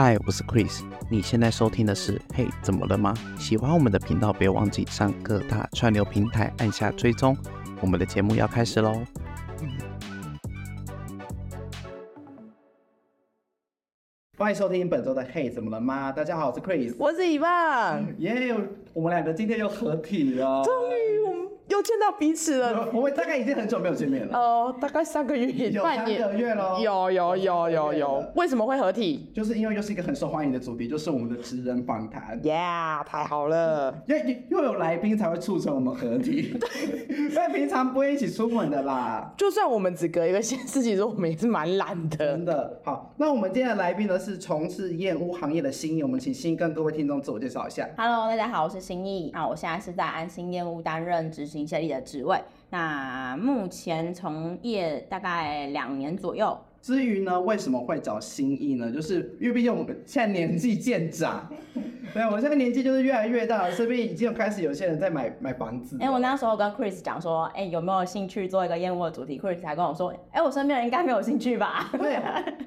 嗨，我是 Chris。你现在收听的是《嘿，怎么了吗》？喜欢我们的频道，别忘记上各大串流平台按下追踪。我们的节目要开始喽！欢迎收听本周的《嘿，怎么了吗》？大家好，我是 Chris，我是伊娃。耶，我们两个今天又合体了，终于我们。又见到彼此了，我们大概已经很久没有见面了。哦，大概三个月，半年，三个月了。有有有有有，为什么会合体？就是因为又是一个很受欢迎的主题，就是我们的职人访谈。Yeah，太好了，因为又有来宾才会促成我们合体。对，因为平常不会一起出门的啦。就算我们只隔一个县市，其实我们也是蛮懒的。真的。好，那我们今天的来宾呢是从事燕屋行业的新意，我们请心意跟各位听众自我介绍一下。Hello，大家好，我是新意。啊，我现在是在安心燕屋担任执行协理的职位。那目前从业大概两年左右。至于呢，为什么会找新意呢？就是因为毕竟我们现在年纪渐长，对，我现在年纪就是越来越大了，身边已经有开始有些人在买买房子。哎、欸，我那时候跟 Chris 讲说，哎、欸，有没有兴趣做一个验屋的主题？Chris 还跟我说，哎、欸，我身边人应该没有兴趣吧？对。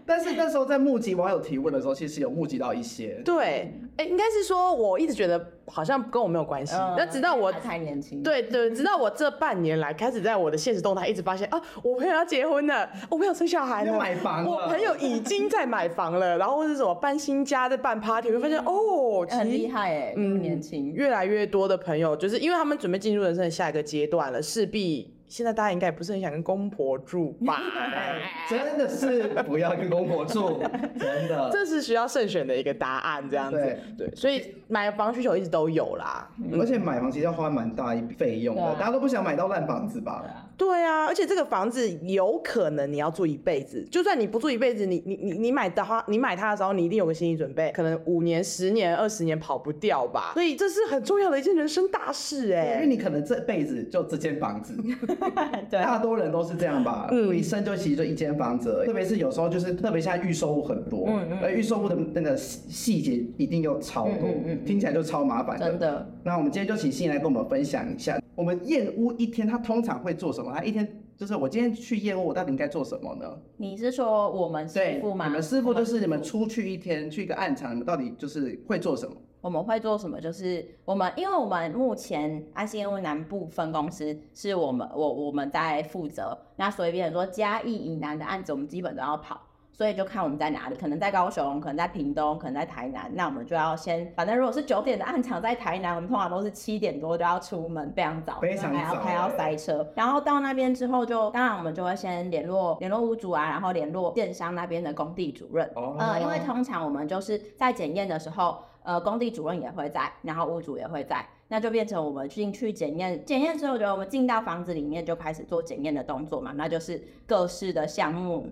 但是那时候在募集网友提问的时候，其实有募集到一些。对，哎、欸，应该是说我一直觉得好像跟我没有关系，那、嗯、直到我太年轻。对对，直到我这半年来开始在我的现实动态一直发现啊，我朋友要结婚了，我朋友生小孩了，买房了，我朋友已经在买房了，然后或是什么搬新家在办 party，我会发现、嗯、哦，很厉害哎，嗯，年轻，越来越多的朋友就是因为他们准备进入人生的下一个阶段了，势必。现在大家应该也不是很想跟公婆住吧？真的是不要跟公婆住，真的。这是需要慎选的一个答案，这样子。对，对，所以买房需求一直都有啦。嗯、而且买房其实要花蛮大一笔费用的，大家都不想买到烂房子吧？对啊，而且这个房子有可能你要住一辈子，就算你不住一辈子，你你你你买的话，你买它的时候，你一定有个心理准备，可能五年、十年、二十年跑不掉吧。所以这是很重要的一件人生大事哎、欸，因为你可能这辈子就这间房子。对，大多人都是这样吧，嗯，一生就其实就一间房子，特别是有时候就是特别现在预售物很多，嗯嗯，而预售物的那个细节一定又超多，嗯嗯，听起来就超麻烦的，真的。那我们今天就请欣来跟我们分享一下，我们验屋一天他通常会做什么？他一天就是我今天去业务，我到底应该做什么呢？你是说我们师傅吗？你们师傅就是你们出去一天去一个暗场，你们到底就是会做什么？我们会做什么？就是我们，因为我们目前安心验屋南部分公司是我们我我们在负责，那所以变成说嘉义以南的案子，我们基本都要跑，所以就看我们在哪里，可能在高雄，可能在屏东，可能在台南，那我们就要先，反正如果是九点的暗场在台南，我们通常都是七点多就要出门，非常早，非常早，还要还要塞车，然后到那边之后就，当然我们就会先联络联络屋主啊，然后联络建商那边的工地主任，哦、呃，因为通常我们就是在检验的时候。呃，工地主任也会在，然后屋主也会在，那就变成我们进去检验，检验之后，觉得我们进到房子里面就开始做检验的动作嘛，那就是各式的项目，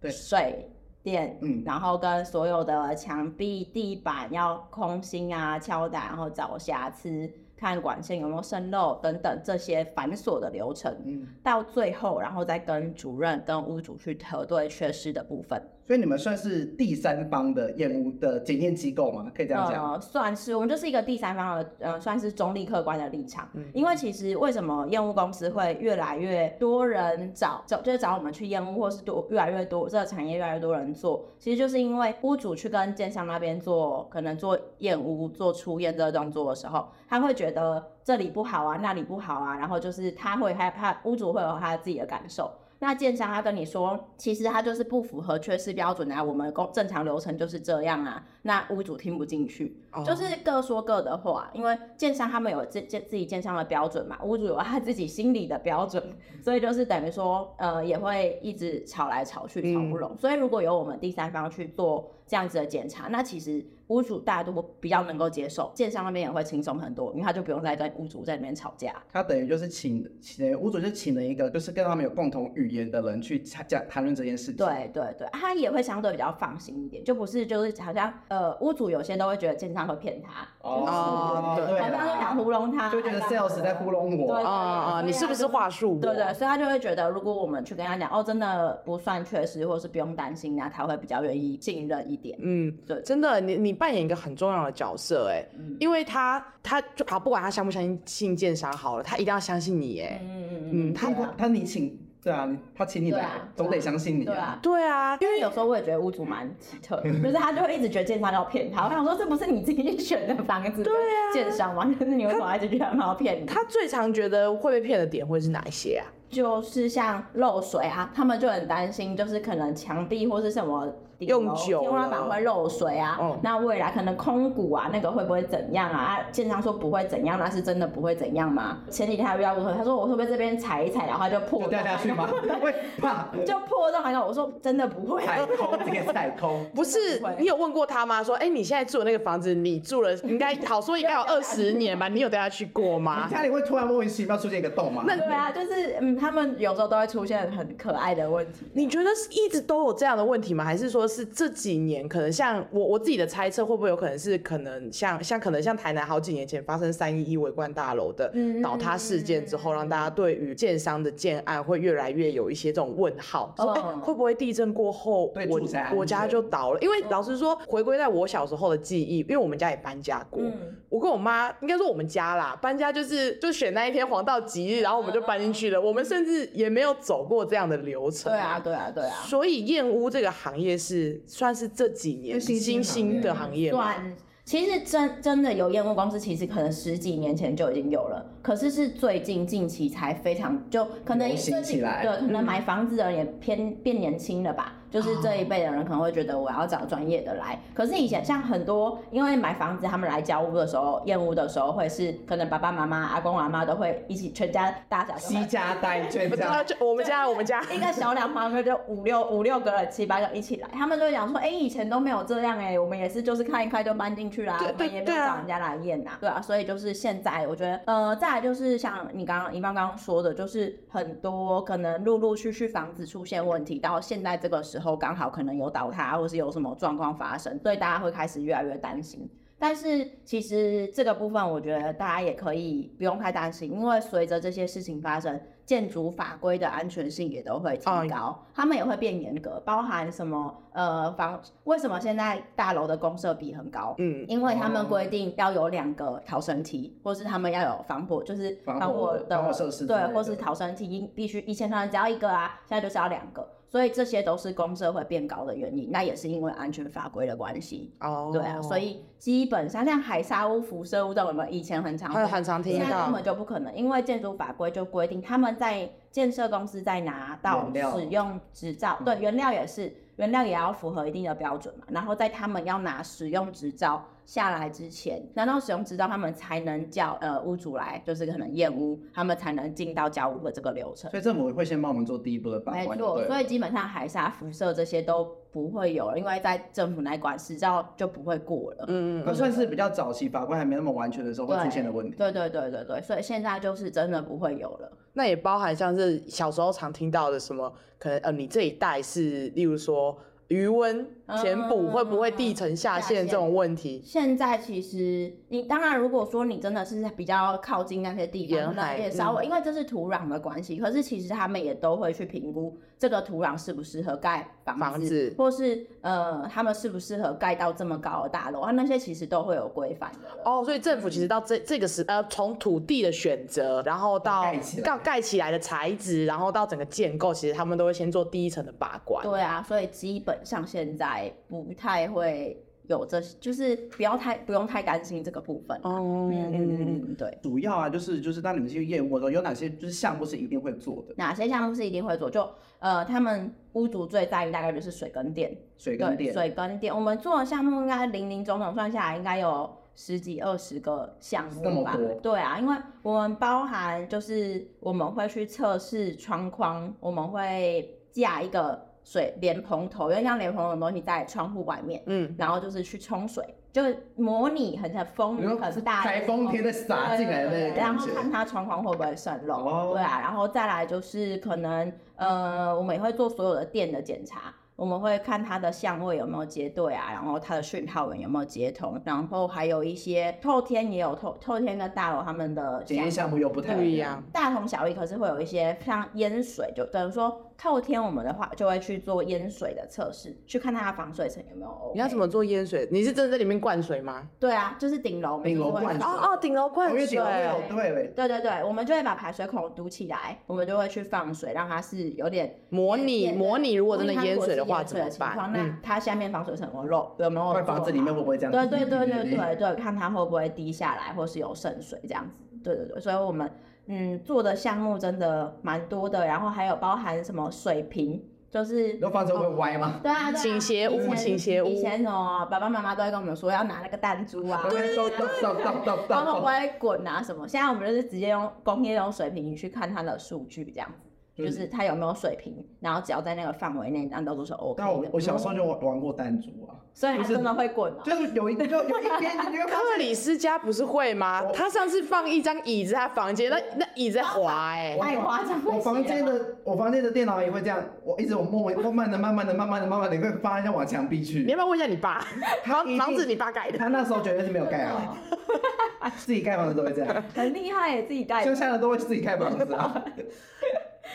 对，水电，嗯，然后跟所有的墙壁、地板要空心啊、敲打，然后找瑕疵。看管线有没有渗漏等等这些繁琐的流程，嗯，到最后然后再跟主任跟屋主去核对缺失的部分。所以你们算是第三方的验屋的检验机构吗？可以这样讲？呃，算是，我们就是一个第三方的，呃，算是中立客观的立场。嗯，因为其实为什么验屋公司会越来越多人找找，就是找我们去验屋，或是多越来越多这个产业越来越多人做，其实就是因为屋主去跟建商那边做，可能做验屋做出验这个动作的时候，他会。觉得这里不好啊，那里不好啊，然后就是他会害怕，屋主会有他自己的感受。那建商他跟你说，其实他就是不符合缺失标准啊，我们工正常流程就是这样啊。那屋主听不进去，oh. 就是各说各的话，因为建商他们有自自自己建商的标准嘛，屋主有他自己心里的标准，所以就是等于说，呃，也会一直吵来吵去，吵不拢。嗯。所以如果有我们第三方去做这样子的检查，那其实。屋主大家都比较能够接受，建商那边也会轻松很多，因为他就不用再跟屋主在里面吵架。他等于就是请，请屋主就请了一个，就是跟他们有共同语言的人去讲谈论这件事情。对对对，他也会相对比较放心一点，就不是就是好像呃屋主有些都会觉得建商会骗他，哦，就是、对，好像是想糊弄他，就觉得 sales 在糊弄我，啊啊，你是不是话术？对，对对，所以他就会觉得，如果我们去跟他讲，哦，真的不算缺失，或是不用担心，那他会比较愿意信任一点。嗯，对，真的，你你。扮演一个很重要的角色，哎、嗯，因为他他就好，不管他相不相信信建商好了，他一定要相信你，哎，嗯嗯嗯，他他你请对啊，他请你来，总得相信你。对啊，对啊，因为有时候我也觉得屋主蛮奇特，就是他就会一直觉得建商要骗他。我想说，这不是你自己选的房子，对啊，建商吗？可是你为什么一直觉得他要骗你？他最常觉得会被骗的点会是哪一些啊？就是像漏水啊，他们就很担心，就是可能墙壁或是什么。用久天花板会漏水啊，哦、那未来可能空鼓啊，那个会不会怎样啊？啊，建商说不会怎样，那是真的不会怎样吗？前几天还遇到过，他说我会不会这边踩一踩，然后就破掉下去吗？会怕 就破洞还有，我说真的不会，踩空这个踩空，不是你有问过他吗？说哎、欸，你现在住的那个房子，你住了应该好说应该有二十年吧？你有带他去过吗？你家里会突然莫名其妙出现一个洞吗？那对啊，就是嗯，他们有时候都会出现很可爱的问题。你觉得是一直都有这样的问题吗？还是说是这几年？可能像我我自己的猜测，会不会有可能是可能像像可能像台南好几年前发生三一一围观大楼的倒塌事件之后，让大家对于建商的建案会越来越有一些这种问号，说哎、欸、会不会地震过后我我家就倒了？因为老实说，回归在我小时候的记忆，因为我们家也搬家过，我跟我妈应该说我们家啦，搬家就是就选那一天黄道吉日，然后我们就搬进去了，我们甚至也没有走过这样的流程。对啊对啊对啊，所以燕屋这个行业是算是。这几年新兴的行业，算其实真真的有燕屋公司，其实可能十几年前就已经有了，可是是最近近期才非常就可能新起来，对，可能买房子的人也偏变年轻了吧。就是这一辈的人可能会觉得我要找专业的来，可是以前像很多因为买房子，他们来交屋的时候，验屋的时候会是可能爸爸妈妈、阿公阿妈都会一起，全家大小西家带眷这样。我们家我们家。一个小两房就五六五六个人七八个一起来，他们就会讲说，哎、欸，以前都没有这样哎、欸，我们也是就是看一看就搬进去啦，我们也没有找人家来验呐，对啊，所以就是现在我觉得，呃，再来就是像你刚刚一般刚刚说的，就是很多可能陆陆续续房子出现问题，到现在这个时候刚好可能。有倒塌，或是有什么状况发生，所以大家会开始越来越担心。但是其实这个部分，我觉得大家也可以不用太担心，因为随着这些事情发生，建筑法规的安全性也都会提高，他们也会变严格，包含什么呃房，为什么现在大楼的公设比很高？嗯，因为他们规定要有两个逃生梯，或是他们要有防火，就是防火的设施，对，或是逃生梯，必须以前可能只要一个啊，现在就是要两个。所以这些都是公社会变高的原因，那也是因为安全法规的关系。哦对啊，所以基本上像海沙屋、辐射屋这种，我们以前很常很常听到，现在根本就不可能，因为建筑法规就规定，他们在建设公司在拿到使用执照，对，原料也是，原料也要符合一定的标准嘛，然后在他们要拿使用执照。下来之前，拿到使用执照，他们才能叫呃屋主来，就是可能验屋，他们才能进到交屋的这个流程。所以政府会先帮我们做第一步的把关。没错，所以基本上海沙、辐射这些都不会有了，因为在政府来管，执照就不会过了。嗯嗯，那算是比较早期法规还没那么完全的时候会出现的问题。对对对对对，所以现在就是真的不会有了。那也包含像是小时候常听到的什么，可能呃你这一代是，例如说。余温填补会不会地层下陷这种问题？现在其实你当然，如果说你真的是比较靠近那些地方，那也稍微，因为这是土壤的关系。可是其实他们也都会去评估这个土壤适不适合盖房子，或是呃他们适不适合盖到这么高的大楼啊，那些其实都会有规范的。哦，所以政府其实到这这个时呃从土地的选择，然后到盖盖起来的材质，然后到整个建构，其实他们都会先做第一层的把关。对啊，所以基本。上现在不太会有这，就是不要太不用太担心这个部分。哦，嗯嗯嗯，对。主要啊，就是就是当你们去验屋的时候，有哪些就是项目是一定会做的？哪些项目是一定会做？就呃，他们屋主最在意大概就是水跟电。水跟电。水跟电，我们做的项目应该零零总总算下来，应该有十几二十个项目吧？对啊，因为我们包含就是我们会去测试窗框，我们会架一个。水莲蓬头，因为像莲蓬的东西在窗户外面，嗯，然后就是去冲水，就模拟很像风，可是大台风天的洒进来的那个，然后看它窗框会不会渗漏，哦、对啊，然后再来就是可能，呃，我们也会做所有的电的检查。我们会看它的相位有没有接对啊，然后它的讯号源有没有接通，然后还有一些透天也有透透天跟大楼他们的检验项目又不太一样，大同小异，可是会有一些像淹水，就等于说透天我们的话就会去做淹水的测试，去看它的防水层有没有、OK。你要怎么做淹水？你是真的在里面灌水吗？对啊，就是顶楼，顶楼灌水。哦哦，顶楼灌水。对对对对，我们就会把排水孔堵起来，我们就会去放水，让它是有点模拟模拟。如果真的淹水的话怎么办？那它下面防水层有没有漏？有没有？房子里面会不会这样？对对对对对对，看它会不会滴下来，或是有渗水这样子。对对对，所以我们。嗯，做的项目真的蛮多的，然后还有包含什么水平，就是那房子会歪吗？哦、对啊，倾斜屋，倾斜屋。以前哦，爸爸妈妈都会跟我们说要拿那个弹珠啊，对对对，然后会不会滚啊什么？现在我们就是直接用工业用水平去看它的数据这样子。就是他有没有水平，然后只要在那个范围内，那都是 OK 我我小时候就玩玩过弹珠啊，所以它真的会滚。就是有一个就有一边，克里斯家不是会吗？他上次放一张椅子，他房间那那椅子在滑哎，太夸张。我房间的我房间的电脑也会这样，我一直我默默慢慢的慢慢的慢慢的慢慢的你会发现往墙壁去。你要不要问一下你爸？房房子你爸盖的？他那时候绝对是没有盖好，自己盖房子都会这样。很厉害耶，自己盖。乡下的都会自己盖房子啊。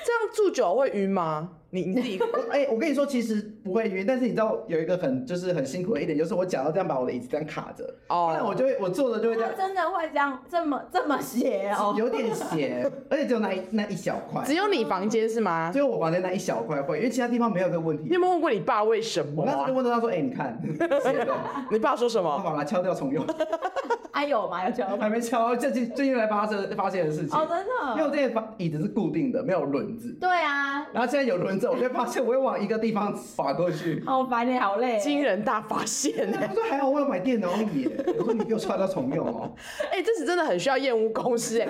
这样住久会晕吗？你你自己，哎、欸，我跟你说，其实不会晕，但是你知道有一个很就是很辛苦的一点，就是我脚要这样把我的椅子这样卡着，哦，那我就会我坐着就会这样，真的会这样这么这么斜哦，有点斜，而且只有那一那一小块，只有你房间是吗？只有我房间那一小块会，因为其他地方没有这个问题。你有没有问过你爸为什么？我那时候就问他说，哎、欸，你看 你爸说什么？他把它敲掉重用。还有吗？有敲？还没敲，最近最近来发生发现的事情。哦，真的。因为我这些椅子是固定的，没有轮子。对啊。然后现在有轮子，我就发现我会往一个地方滑过去。好烦你好累。惊人大发现呢。他说还好我有买电脑椅。我说你给我刷到重用哦。哎，这是真的很需要验屋公司哎。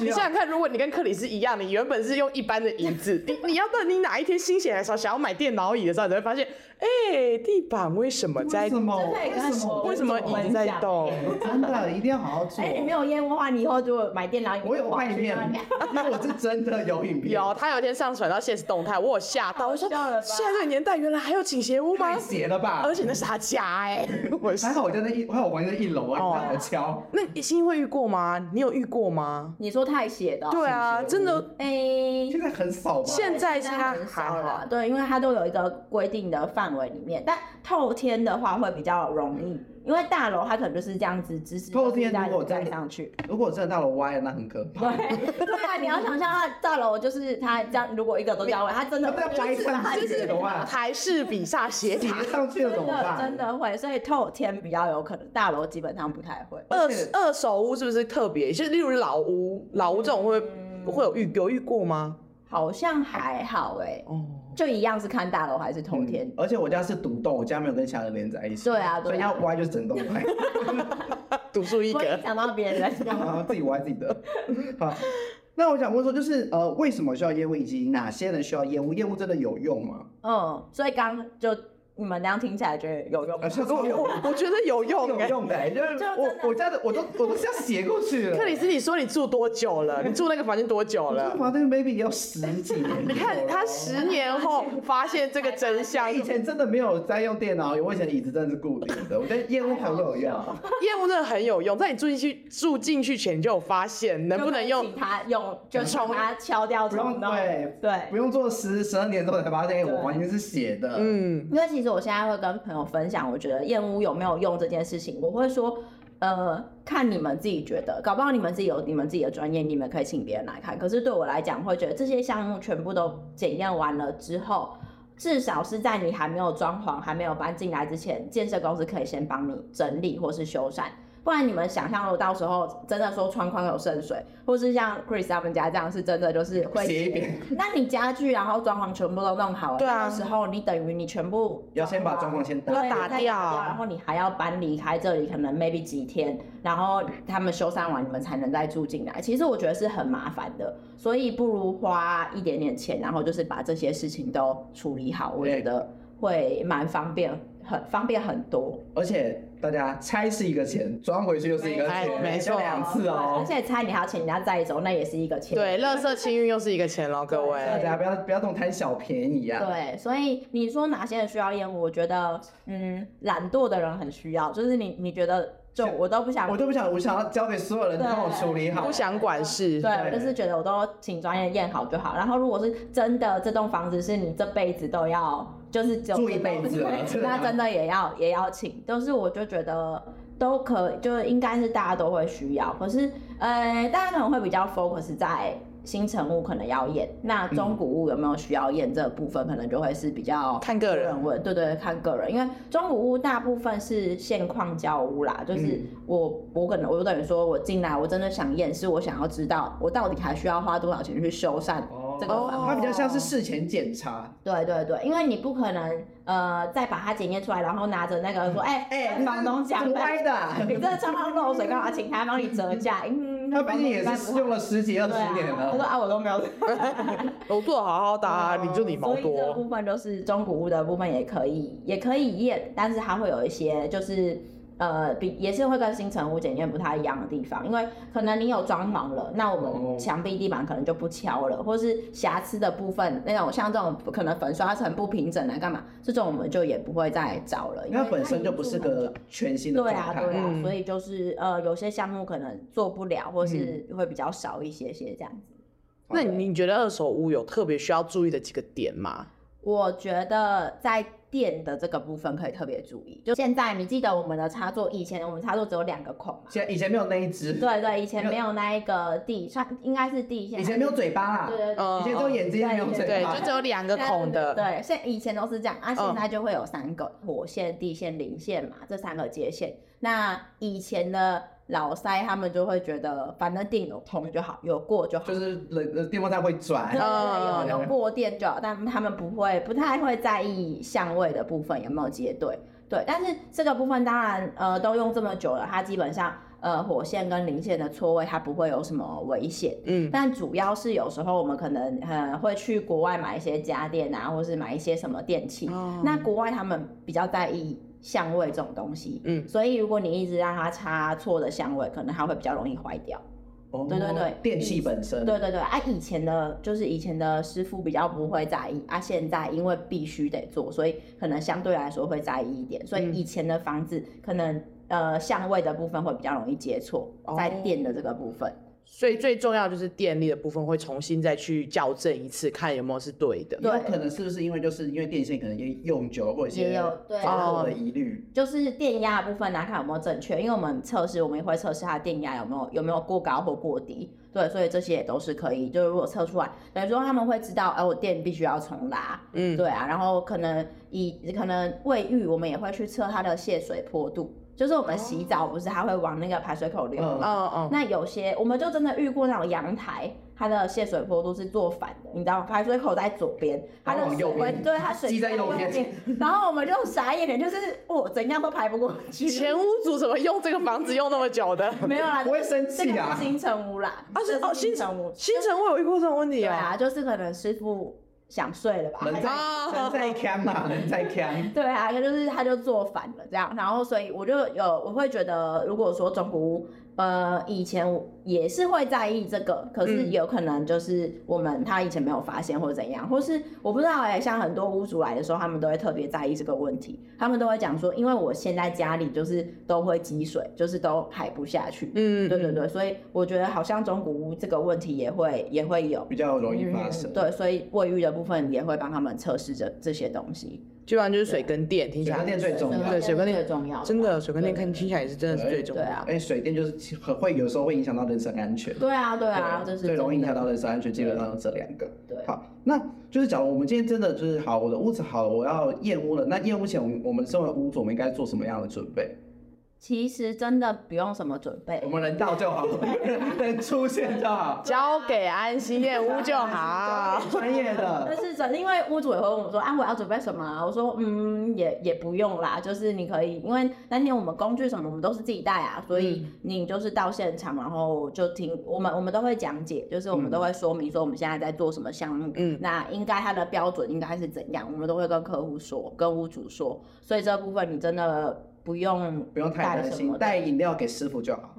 你想想看，如果你跟克里斯一样，你原本是用一般的椅子，你你要到你哪一天心血来潮想要买电脑椅的时候，你会发现。哎，地板为什么在？为什么？为什么椅子在动？真的一定要好好做。哎，你没有验过的话，你以后就买电脑。我有拍影片，因为我是真的有影片。有，他有一天上传到现实动态，我有吓到。我说，现在这个年代原来还有倾斜屋吗？太邪了吧！而且那是他家哎。我还好我在那一，还好我玩在一楼啊，你在敲。那你欣欣会遇过吗？你有遇过吗？你说太邪的。对啊，真的哎。现在很少吧？现在现在很少了。对，因为它都有一个规定的范围里面，但。透天的话会比较容易，因为大楼它可能就是这样子，直直透天如果站上去，如果真的大楼歪了，那很可怕。对，对啊，你要想象它大楼就是它这样，如果一个都掉位，它真的歪上去的话，台式比萨斜塔上去了怎么办？真的会，所以透天比较有可能，大楼基本上不太会。二二手屋是不是特别？就是例如老屋，老屋这种会会有遇有遇过吗？好像还好哎。哦。就一样是看大楼还是通天，而且我家是独栋，我家没有跟其他人连在一起。对啊，所以要歪就是整栋歪，独树一格。想到别人在讲，自己歪自己的。好，那我想问说，就是呃，为什么需要烟雾，以及哪些人需要烟雾？烟雾真的有用吗？嗯，所以刚就。你们那样听起来觉得有用？我 我觉得有用，有用的，就是我我家的我都我都是要写过去了。克里斯，你说你住多久了？你住那个房间多久了？房间 maybe 也有十几年。你看他十年后发现这个真相。以前真的没有在用电脑，我以前椅子真的是固定的。我觉得业务很有用，业务真的很有用。在你住进去住进去前，你就有发现能不能用它用，就从它敲掉，不用对对，不用做十十二年之后才发现我房间是写的。嗯，因为其实。我现在会跟朋友分享，我觉得燕屋有没有用这件事情，我会说，呃，看你们自己觉得，搞不好你们自己有你们自己的专业，你们可以请别人来看。可是对我来讲，会觉得这些项目全部都检验完了之后，至少是在你还没有装潢、还没有搬进来之前，建设公司可以先帮你整理或是修缮。不然你们想象，如果到时候真的说窗框有渗水，或是像 Chris 他们家这样，是真的就是会斜一点。那你家具然后装潢全部都弄好了，对啊，时候你等于你全部要先把装潢先打打掉，然后你还要搬离开这里，可能 maybe 几天，然后他们修缮完，你们才能再住进来。其实我觉得是很麻烦的，所以不如花一点点钱，然后就是把这些事情都处理好，我觉得会蛮方便。很方便很多。而且大家拆是一个钱，装回去又是一个钱，没错，两次哦。而且拆你还要请人家载走，那也是一个钱。对，垃圾清运又是一个钱喽，各位。大家不要不要动贪小便宜啊。对，所以你说哪些人需要厌恶？我觉得，嗯，懒惰的人很需要，就是你你觉得。就我都不想，我都不想，我想要交给所有人帮我处理好，不想管事。对，我就是觉得我都请专业验好就好。然后如果是真的这栋房子是你这辈子都要，就是住一辈子，那真的也要也要请。都是我就觉得都可，就应该是大家都会需要。可是呃，大家可能会比较 focus 在。新成屋可能要验，那中古屋有没有需要验这个部分，可能就会是比较看个人问，对对，看个人，因为中古屋大部分是现况交屋啦，就是我、嗯、我可能我就等于说我进来，我真的想验，是我想要知道我到底还需要花多少钱去修缮这个它比较像是事前检查，对对对，因为你不可能呃再把它检验出来，然后拿着那个说，哎、嗯、哎，欸、房东讲歪的，你这窗框漏水干嘛？请他帮你折价，嗯。他毕竟也是用了十几二十年了。他说啊，我都没有。我做好好的，啊，你就你毛多。所以这部分都是中古屋的部分也可以，也可以验，但是它会有一些就是。呃，比也是会跟新城屋检验不太一样的地方，因为可能你有装潢了，那我们墙壁地板可能就不敲了，或是瑕疵的部分，那种像这种可能粉刷成不平整来干嘛，这种我们就也不会再找了，因为它本身就不是个全新的状态。对啊，对啊，所以就是呃，有些项目可能做不了，或是会比较少一些些这样子。嗯、那你觉得二手屋有特别需要注意的几个点吗？我觉得在。电的这个部分可以特别注意，就现在你记得我们的插座，以前我们插座只有两个孔嘛，现在以前没有那一只，对对，以前没有那一个地，算应该是地线，以前没有嘴巴啦，对对对，以前只有眼睛没有嘴巴，对，就只有两个孔的，对，现以前都是这样，啊，现在就会有三个火线、地线、零线嘛，这三个接线，那以前的。老塞他们就会觉得，反正电有通就好，有过就好。就是电风扇会转，对，有有过电就好，但他们不会，不太会在意相位的部分有没有接对。对，但是这个部分当然，呃，都用这么久了，它基本上，呃，火线跟零线的错位它不会有什么危险。嗯。但主要是有时候我们可能呃会去国外买一些家电啊，或是买一些什么电器，哦、那国外他们比较在意。相位这种东西，嗯，所以如果你一直让它插错的相位，可能它会比较容易坏掉。哦，对对对，电器本身，对对对，啊，以前的，就是以前的师傅比较不会在意，啊，现在因为必须得做，所以可能相对来说会在意一点。所以以前的房子可能呃相位的部分会比较容易接错，在电的这个部分。所以最重要就是电力的部分会重新再去校正一次，看有没有是对的。对，可能是不是因为就是因为电线可能也用久了，或者一些发热的疑虑。就是电压的部分来看有没有正确，因为我们测试我们也会测试它的电压有没有有没有过高或过低。对，所以这些也都是可以，就是如果测出来，等于说他们会知道，哎，我电必须要重拉。嗯，对啊，然后可能以可能卫浴我们也会去测它的泄水坡度。就是我们洗澡不是它会往那个排水口流吗？嗯嗯。那有些我们就真的遇过那种阳台，它的泄水坡度是做反的，你知道吗？排水口在左边，它的水会对它水积在右边。然后我们就傻眼了，就是哦，怎样都排不过去。前屋主怎么用这个房子用那么久的？没有啦，不会生气啊。新城屋啦，啊是哦新城屋，新城屋有遇过这种问题啊？对啊，就是可能师傅。想睡了吧？人在人在看嘛，人在看。对啊，他就是他就做反了这样，然后所以我就有我会觉得，如果说中古屋。呃，以前也是会在意这个，可是有可能就是我们他以前没有发现或者怎样，或是我不知道哎、欸，像很多屋主来的时候，他们都会特别在意这个问题，他们都会讲说，因为我现在家里就是都会积水，就是都排不下去，嗯，对对对，所以我觉得好像中古屋这个问题也会也会有比较容易发生，嗯，对，所以卫浴的部分也会帮他们测试这这些东西。基本上就是水跟电，听起来水跟电最重要。对，水跟电最重要。真的，水跟电看听起来也是真的是最重要。对啊，哎，水电就是很会有时候会影响到人身安全。对啊，对啊，这是最容易影响到人身安全，基本上这两个。对，好，那就是假如我们今天真的就是好，我的屋子好了，我要验屋了。那验屋前，我们身为屋主，我们应该做什么样的准备？其实真的不用什么准备，我们能到就好，能出现就好，交给安心验屋就好，专业的。但是真因为屋主也会问我说啊，我要准备什么啊？我说嗯，也也不用啦，就是你可以，因为那天我们工具什么我们都是自己带啊，所以你就是到现场，然后就听我们我们都会讲解，就是我们都会说明说我们现在在做什么项目，嗯，那应该它的标准应该是怎样，我们都会跟客户说，跟屋主说，所以这部分你真的。不用不用太担心，带饮料给师傅就好。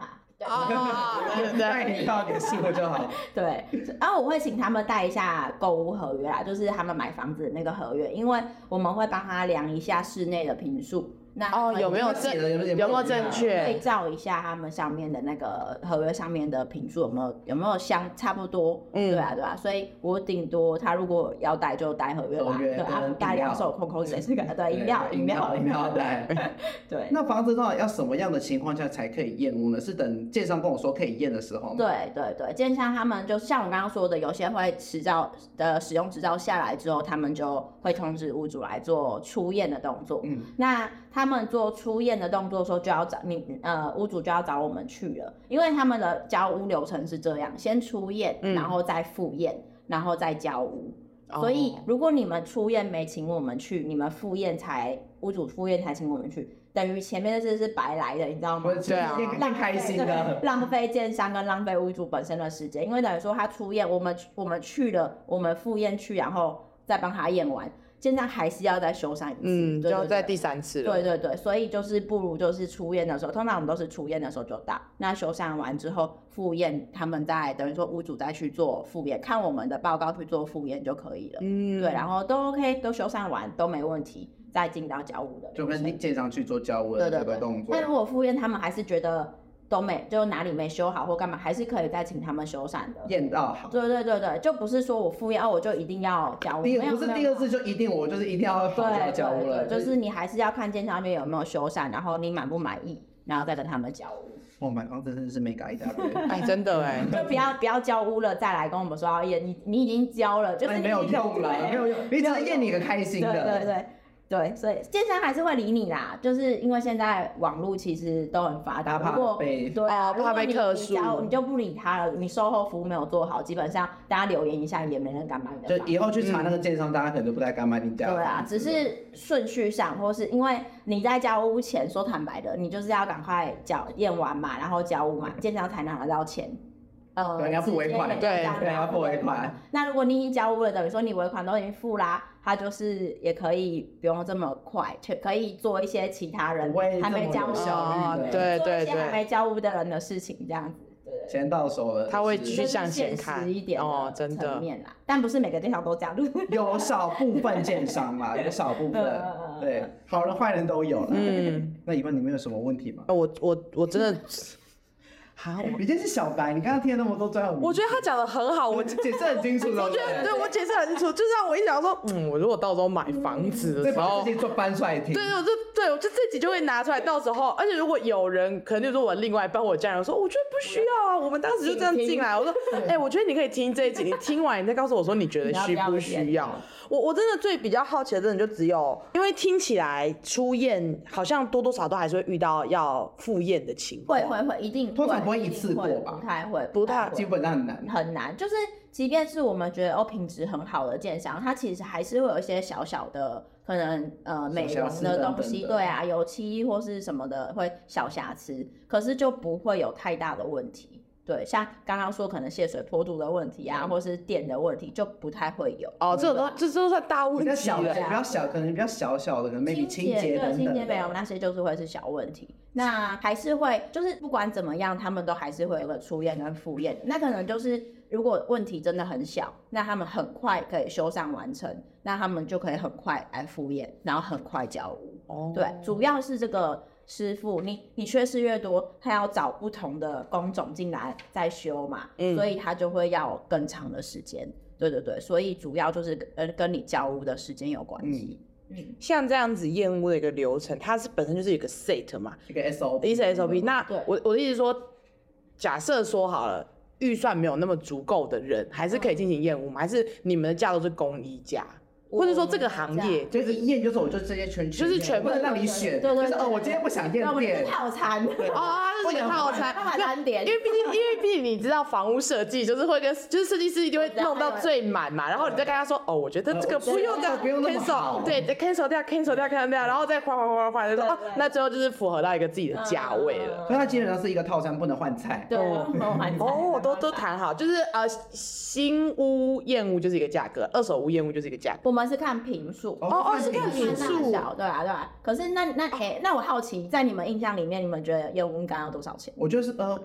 啊，对，带饮料给师傅就好。对，然后我会请他们带一下购物合约啦，就是他们买房子的那个合约，因为我们会帮他量一下室内的平数。那哦，有没有正有没有正确对照一下他们上面的那个合约上面的坪数有没有有没有相差不多？嗯，对啊对啊，所以我顶多他如果要带就带合约吧，对啊，带两手空空谁是个对饮料饮料饮料带。对，那房子到底要什么样的情况下才可以验屋呢？是等建商跟我说可以验的时候吗？对对对，建商他们就像我刚刚说的，有些会执照的使用执照下来之后，他们就会通知屋主来做初验的动作。嗯，那。他们做出验的动作的时候，就要找你呃屋主就要找我们去了，因为他们的交屋流程是这样：先出验，然后再复验，然后再交屋。嗯、所以如果你们出验没请我们去，你们复验才屋主复验才请我们去，等于前面的事是白来的，你知道吗？对啊，浪开心的，浪费建 商跟浪费屋主本身的时间，因为等于说他出验，我们我们去了，我们复验去，然后再帮他验完。现在还是要再修缮一次，嗯，就要再第三次了。对对对，所以就是不如就是出院的时候，通常我们都是出院的时候就到。那修缮完之后复验，他们再等于说屋主再去做复验，看我们的报告去做复验就可以了。嗯，对，然后都 OK，都修缮完都没问题，再进到交屋的，就跟建商去做交屋的这个动作。那如果复验他们还是觉得。都没，就哪里没修好或干嘛，还是可以再请他们修缮的。验到好。对对对对，就不是说我复验，我就一定要交屋。第不是第二次就一定我就是一定要要交屋了。就是你还是要看建商那边有没有修缮，然后你满不满意，然后再跟他们交屋。我，买房子真的是没改的。哎，真的哎，就不要不要交屋了再来跟我们说，哎呀，你你已经交了，就是没有用了，没有用，你只是验你个开心的。对对对。对，所以建商还是会理你啦，就是因为现在网络其实都很发达，不过对啊，怕被客诉，你就不理他了。你售后服务没有做好，基本上大家留言一下也没人敢买你的。就以后去查那个建商，大家可能都不太敢买你家。对啊，只是顺序上，或是因为你在交屋前说坦白的，你就是要赶快缴验完嘛，然后交屋嘛，建商才拿得到钱。呃，你要付尾款，对，对，要付尾款。那如果你已经交屋了，等于说你尾款都已经付啦。他就是也可以不用这么快，却可以做一些其他人还没交屋，对对对，还没交屋的人的事情，这样子，对，钱到手了，他会去向前看一点哦，真的面啦，但不是每个电商都这样，有少部分建商嘛，有少部分，对，好人坏人都有了。嗯，那以后你们有什么问题吗？我我我真的。好，你这是小白，你刚刚听了那么多专业，我觉得他讲的很好，我解释很清楚。我觉得对我解释很清楚，就让我一想说，嗯，我如果到时候买房子的时候，搬出来听，对，我就对我就自己就会拿出来，到时候，而且如果有人可能就是我另外帮我家人说，我觉得不需要啊，我们当时就这样进来，我说，哎，我觉得你可以听这一集，你听完你再告诉我说你觉得需不需要。我我真的最比较好奇的，真的就只有，因为听起来出验好像多多少少都还是会遇到要复验的情况。会会会，一定。通常不会一次过吧？不太会，不太，基本上很难。很难，就是即便是我们觉得哦品质很好的建商，它其实还是会有一些小小的可能呃美容的东西，对啊，油漆或是什么的会小瑕疵，可是就不会有太大的问题。对，像刚刚说可能泄水坡度的问题啊，或是电的问题，就不太会有。哦，这种都这都算大问题。比较小的，比较小，可能比较小小的，可能没清洁对，清洁没有那些就是会是小问题。那还是会，就是不管怎么样，他们都还是会有个初验跟复验。那可能就是如果问题真的很小，那他们很快可以修缮完成，那他们就可以很快来复验，然后很快交屋。哦，对，主要是这个。师傅，你你缺失越多，他要找不同的工种进来再修嘛，嗯，所以他就会要更长的时间。对对对，所以主要就是跟跟你交屋的时间有关系。嗯，像这样子验屋的一个流程，它是本身就是一个 set 嘛，一个 SOP，一个 SOP。那我我的意思说，假设说好了，预算没有那么足够的人，还是可以进行验屋吗？还是你们的价都是公一价？或者说这个行业就是一验就走，就这些全就是全部不能让你选，就是哦，我今天不想验店套餐，哦，他是一个套餐，单点，因为毕竟因为毕竟你知道房屋设计就是会跟就是设计师一定会弄到最满嘛，然后你再跟他说哦，我觉得这个不用的，不用 cancel，对，cancel 掉，cancel 掉，cancel 掉，然后再换换换换，就说哦，那最后就是符合到一个自己的价位了，所以它基本上是一个套餐，不能换菜，对，哦，都都谈好，就是呃，新屋验屋就是一个价格，二手屋验屋就是一个价格，我们是看坪。哦哦，是看平数，对啊对啊。可是那那哎，那我好奇，在你们印象里面，你们觉得验屋应该要多少钱？我就是呃。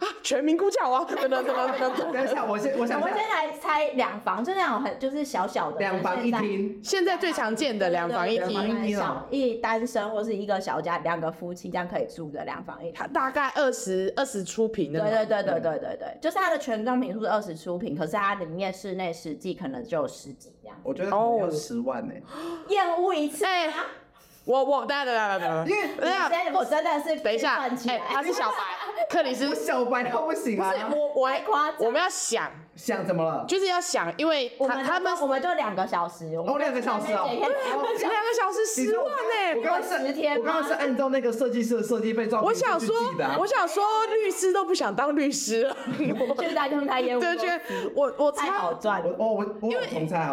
啊，全民估价啊！等等等等等等，等一下，我先我想，我先来猜两房，就那种很就是小小的两房一厅，现在最常见的两房一厅，小一单身或是一个小家两个夫妻这样可以住的两房一厅，大概二十二十出平的。对对对对对对对，就是它的全装平数是二十出平，可是它里面室内实际可能就十几这样。我觉得哦，十万呢，厌恶一次。我我等下等下等下，因为等下。我真的是等一下，哎，他是小白，克里斯。小白他不行啊，我我还夸我们要想。想怎么了，就是要想，因为他他们我们就两个小时，哦两个小时哦，两个小时。十万呢，我刚刚是十天，我刚刚是按照那个设计师的设计费照，我想说我想说律师都不想当律师了，现在用他业务，对，觉得我我太好赚，我我我因为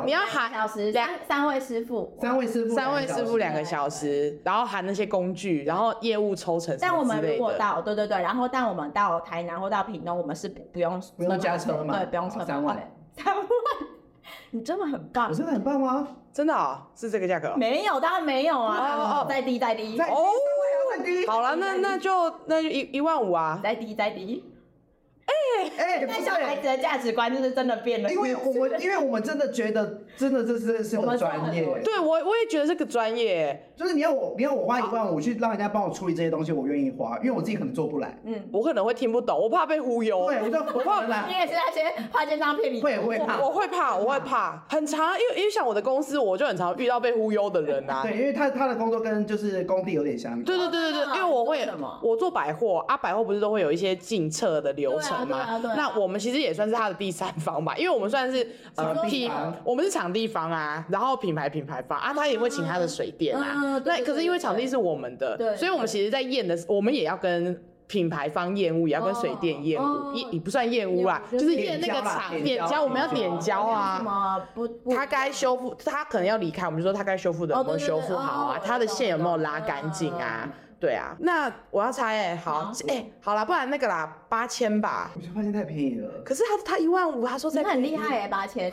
你要喊小时两三位师傅，三位师傅三位师傅两个小时。然后含那些工具，然后业务抽成。但我们如果到，对对对，然后但我们到台南或到屏东，我们是不不用不用加车嘛？对，不用车。三万，三万，你真的很棒。我真的很棒吗？真的啊，是这个价格？没有，当然没有啊。哦哦，再低再低。哦，好了，那那就那就一一万五啊。再低再低。哎哎，那小孩子的价值观就是真的变了，因为我们因为我们真的觉得真的这是是很专业，对我我也觉得这个专业，就是你要我你要我花一万五去让人家帮我处理这些东西，我愿意花，因为我自己可能做不来，嗯，我可能会听不懂，我怕被忽悠，对，我就我怕来，你也是那些花奸商骗你，会会怕，我会怕，我会怕，很常，因为因为像我的公司，我就很常遇到被忽悠的人啊，对，因为他他的工作跟就是工地有点像，对对对对对，因为我会我做百货啊，百货不是都会有一些进册的流程吗？那我们其实。也算是他的第三方吧，因为我们算是呃品，我们是场地方啊，然后品牌品牌方啊，他也会请他的水电啊，那，可是因为场地是我们的，所以我们其实在验的，我们也要跟品牌方验屋，也要跟水电验屋，也也不算验屋啦，就是验那个场点胶，我们要点胶啊，不，他该修复，他可能要离开，我们就说他该修复的有没有修复好啊，他的线有没有拉干净啊？对啊，那我要猜哎，好哎，好啦，不然那个啦，八千吧。我觉得八千太便宜了。可是他他一万五，他说在很厉害哎，八千。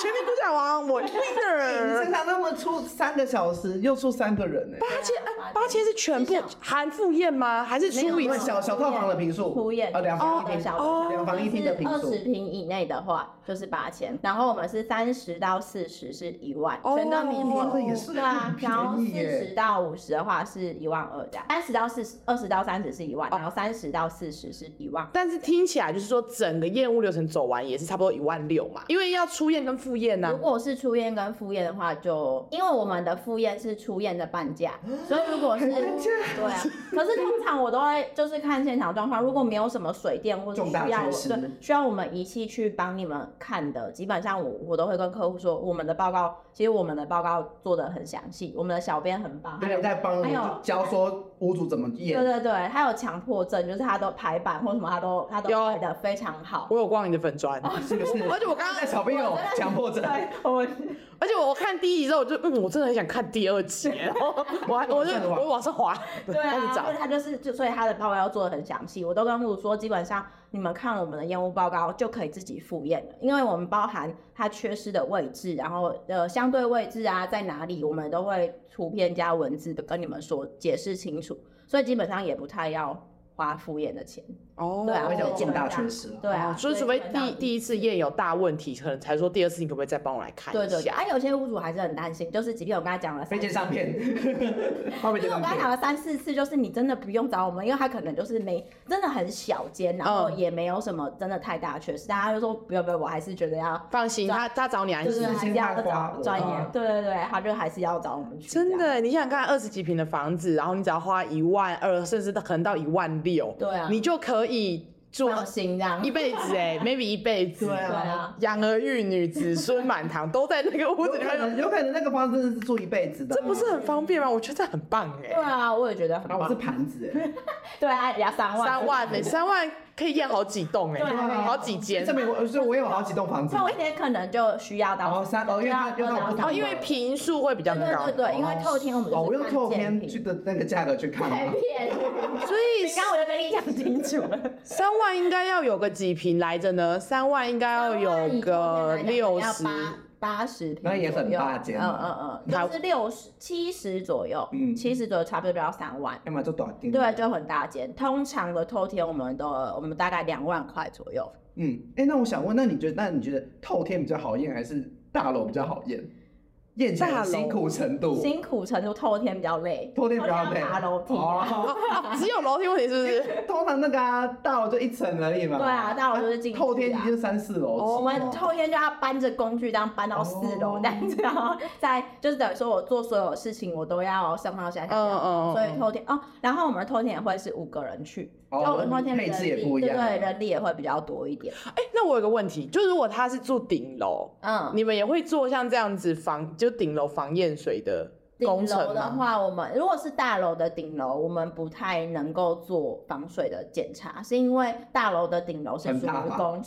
全民估价王，我 winner。你经常那么出三个小时，又出三个人哎。八千哎，八千是全部含赴宴吗？还是除以小小套房的平数？复验。啊，两房一厅。哦。两房一厅的平数。二十平以内的话就是八千，然后我们是三十到四十是一万，全的坪数。对啊，然后四十到五十的话是一万二这样，三十到四十，二十到三十是一万，然后三十到四十是一万。但是听起来就是说整个业务流程走完也是差不多一万六嘛，因为要出宴跟复验呢。如果是初验跟复验的话，就因为我们的复验是初验的半价，所以如果是对啊，可是通常我都会就是看现场状况，如果没有什么水电或者需要我对需要我们仪器去帮你们看的，基本上我我都会跟客户说，我们的报告其实我们的报告做的很详细，我们的小编很棒，对，在帮你教说屋主怎么验，对对对，还有强迫症，就是他都排版或什么他都他都排的非常好。我有逛你的粉砖，是不 是？而且我刚刚在小编有强 迫症。我，而且我看第一集之后，我就嗯，我真的很想看第二集，然后我还 我就我往上滑，对啊，所以他就是就所以他的报告要做的很详细，我都跟屋主说，基本上你们看我们的验屋报告就可以自己复验了，因为我们包含它缺失的位置，然后呃相对位置啊在哪里，我们都会图片加文字的跟你们说解释清楚，所以基本上也不太要花复验的钱。哦，对啊，会有重大缺失，对啊，所以除非第第一次验有大问题，可能才说第二次你可不可以再帮我来看一下？对对，啊，有些屋主还是很担心，就是即便我跟他讲了飞机上片，因为我跟他讲了三四次，就是你真的不用找我们，因为他可能就是没真的很小间，然后也没有什么真的太大缺失，大家就说不用不用，我还是觉得要放心，他他找你还是还是要找专业，对对对，他就还是要找我们去。真的，你想想看，二十几平的房子，然后你只要花一万二，甚至可能到一万六，对啊，你就可以。住放心这样一辈子哎，maybe 一辈子，对啊，养儿育女，子孙满堂，都在那个屋子里面，有可能那个房子真的是住一辈子的，这不是很方便吗？我觉得这很棒哎。对啊，我也觉得很棒。我是盘子哎，对啊，要三万，三万每，三万可以验好几栋哎，好几间。证明我，所以我有好几栋房子。但我一天可能就需要到三哦，因为它哦，因为平数会比较高。对对，因为透天我们哦，我用透天去的那个价格去看，所以刚刚我就跟你讲清楚了，三万应该要有个几平来着呢？三万应该要有个六十八十平，那也很大间，嗯嗯嗯，就是六十七十左右，嗯，七十左右差不多就要三万，要么就短点，对，就很大间。通常的透天我们都我们大概两万块左右，嗯，哎，那我想问，那你觉得那你觉得透天比较好验还是大楼比较好验？验起来辛苦程度，辛苦程度，透天比较累，透天比较累，爬楼梯，只有楼梯问题是不是？通常那个大楼就一层而已嘛。对啊，大楼就是进透天已经三四楼。我们透天就要搬着工具这样搬到四楼，这样子，然后再就是等于说我做所有事情我都要上上下下，嗯嗯，所以透天哦，然后我们透天也会是五个人去。哦，配置也不一样，对，人力也会比较多一点。哎，那我有个问题，就如果他是住顶楼，嗯，你们也会做像这样子防，就顶楼防淹水的工程的话，我们如果是大楼的顶楼，我们不太能够做防水的检查，是因为大楼的顶楼是属于公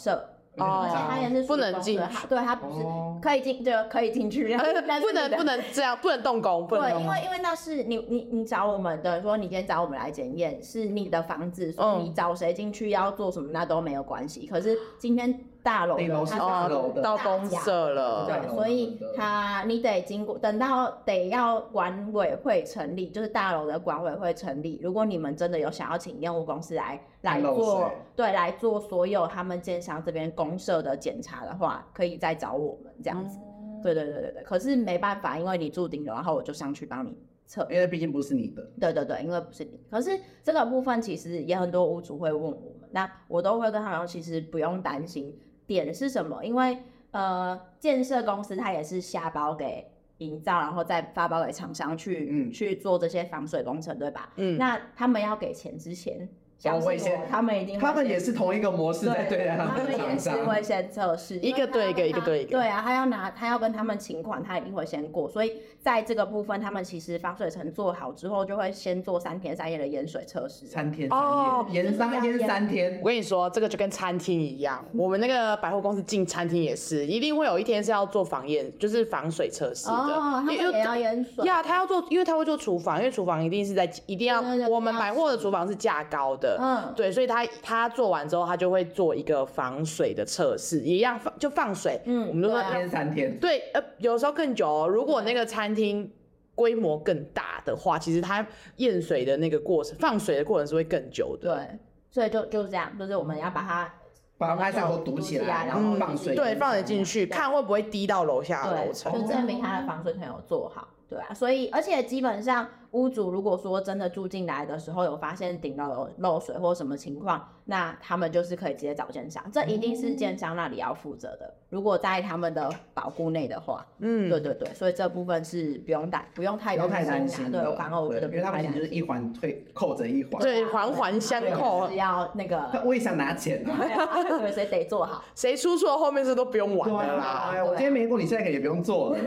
设。哦，他也是不能进，对，他不是可以进，就可以进去，不能不能这样，不能动工，不能。对，因为因为那是你你你找我们的，说你今天找我们来检验，是你的房子，所以你找谁进去要做什么那都没有关系。可是今天大楼的它是到公社了，对，所以他你得经过，等到得要管委会成立，就是大楼的管委会成立。如果你们真的有想要请业务公司来。来做对，来做所有他们建商这边公社的检查的话，可以再找我们这样子。嗯、对对对对对。可是没办法，因为你住顶楼，然后我就上去帮你测。因为毕竟不是你的。对对对，因为不是你。可是这个部分其实也很多屋主会问我们，那我都会跟他们说，其实不用担心。点是什么？因为呃，建设公司它也是下包给营造，然后再发包给厂商去、嗯、去做这些防水工程，对吧？嗯。那他们要给钱之前。我会先，他们一定，他们也是同一个模式在对待他们的 厂商，他们也是会先测试，一个对一个，一个对一个。对啊，他要拿，他要跟他们请款，他一定会先过。所以在这个部分，他们其实防水层做好之后，就会先做三天三夜的盐水测试。三天三夜，盐三天三天。我跟你说，这个就跟餐厅一样，我们那个百货公司进餐厅也是，一定会有一天是要做防验，就是防水测试的。哦，他们也要盐水。呀，他要做，因为他会做厨房，因为厨房一定是在，一定要，我们百货的厨房是价高的，嗯，对，所以。他他做完之后，他就会做一个防水的测试，一样放就放水。嗯，我们就说三天三天。对，呃，有时候更久哦。如果那个餐厅规模更大的话，其实它验水的那个过程、放水的过程是会更久的。对，所以就就是这样，就是我们要把它把它上头堵起来，然后放水，对，放水进去，看会不会滴到楼下楼层，就证明它的防水层有做好。对啊，所以而且基本上屋主如果说真的住进来的时候有发现顶楼有漏水或什么情况，那他们就是可以直接找建商，这一定是建商那里要负责的。如果在他们的保护内的话，嗯，对对对，所以这部分是不用担，不用太不用太担心。对，反而我觉得，因为他们就是一环推扣着一环，对，环环相扣，是要那个。我也想拿钱啊，对，所以得做好，谁出错后面是都不用玩的啦。我今天没过，你现在可以也不用做了。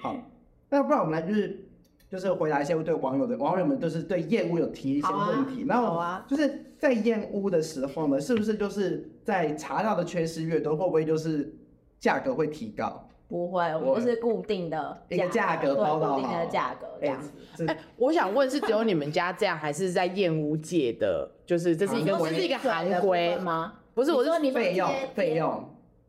好。那不然我们来就是就是回答一些对网友的网友们就是对燕屋有提一些问题，然后就是在燕屋的时候呢，是不是就是在查到的缺失越多，会不会就是价格会提高？不会，我们是固定的一个价格包到固定的价格这样子。哎，我想问是只有你们家这样，还是在燕屋界的？就是这是一个这是一个行规吗？不是，我是说你费用费用。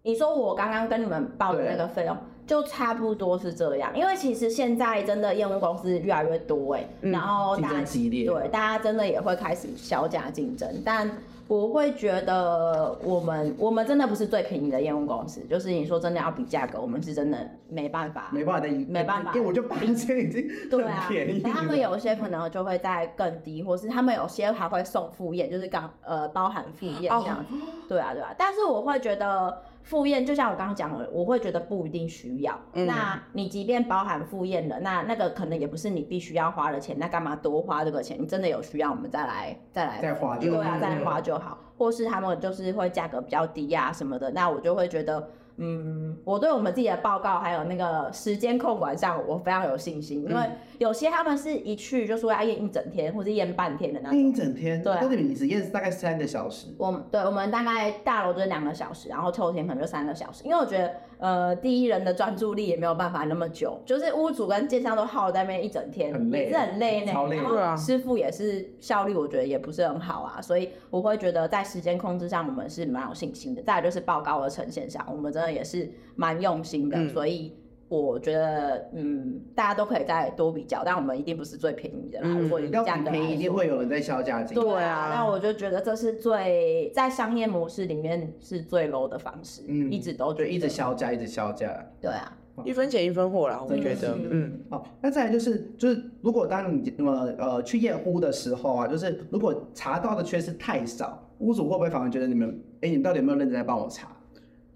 你说我刚刚跟你们报的那个费用。就差不多是这样，因为其实现在真的验屋公司越来越多哎，嗯、然后大家对大家真的也会开始削价竞争，但我会觉得我们我们真的不是最便宜的验屋公司，就是你说真的要比价格，我们是真的没办法，没办法的，没办法，因为我就发现已经很便宜。对啊，他们有些可能就会在更低，或是他们有些还会送副业，就是刚呃包含副业这样子。哦、对啊对啊，但是我会觉得。复验，就像我刚刚讲的，我会觉得不一定需要。嗯、那你即便包含赴宴了，那那个可能也不是你必须要花的钱，那干嘛多花这个钱？你真的有需要，我们再来再来再花就对啊，再来花就好。或是他们就是会价格比较低啊什么的，那我就会觉得。嗯，我对我们自己的报告还有那个时间控管上，我非常有信心，因为有些他们是一去就说要验一整天或者验半天的那种。验一整天？对、啊，那你只验大概三个小时。我们对，我们大概大楼就是两个小时，然后抽天可能就三个小时，因为我觉得。呃，第一人的专注力也没有办法那么久，就是屋主跟建商都耗在那边一整天，很累，也是很累呢。超累，然后师傅也是效率，我觉得也不是很好啊，所以我会觉得在时间控制上我们是蛮有信心的。再来就是报告的呈现上，我们真的也是蛮用心的，嗯、所以。我觉得，嗯，大家都可以再多比较，但我们一定不是最便宜的啦。嗯、如果你价格便宜，一定会有人在削价金。对啊，那我就觉得这是最在商业模式里面是最 low 的方式，嗯，一直都就一直削价，一直削价。对啊，一分钱一分货啦，我觉得，嗯。好，那再来就是就是，如果当你呃呃去验屋的时候啊，就是如果查到的缺失太少，屋主会不会反而觉得你们，哎、欸，你到底有没有认真在帮我查？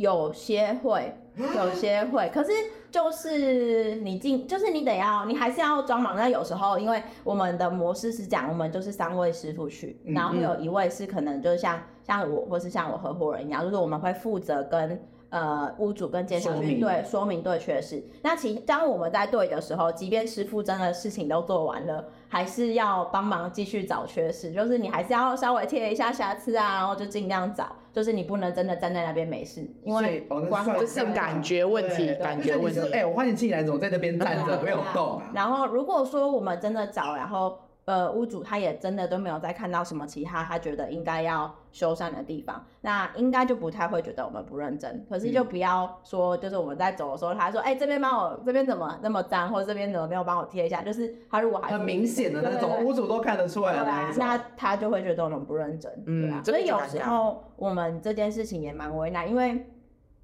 有些会，有些会，可是就是你进，就是你得要，你还是要装忙。那有时候，因为我们的模式是讲，我们就是三位师傅去，然后会有一位是可能就是像像我，或是像我合伙人一样，就是我们会负责跟。呃，屋主跟建商去对说明对缺失。那其实当我们在对的时候，即便师傅真的事情都做完了，还是要帮忙继续找缺失。就是你还是要稍微贴一下瑕疵啊，然后就尽量找。就是你不能真的站在那边没事，因为光就是感觉问题，感觉问题。哎、欸，我发现进来怎么在那边站着没有动、啊？然后如果说我们真的找，然后。呃，屋主他也真的都没有再看到什么其他他觉得应该要修缮的地方，那应该就不太会觉得我们不认真。可是就不要说，就是我们在走的时候，他说，哎、欸，这边帮我，这边怎么那么脏，或者这边怎么没有帮我贴一下？就是他如果还很明显的那种，屋主都看得出来的那一种，那他就会觉得我们不认真，对啊。所以有时候我们这件事情也蛮为难，因为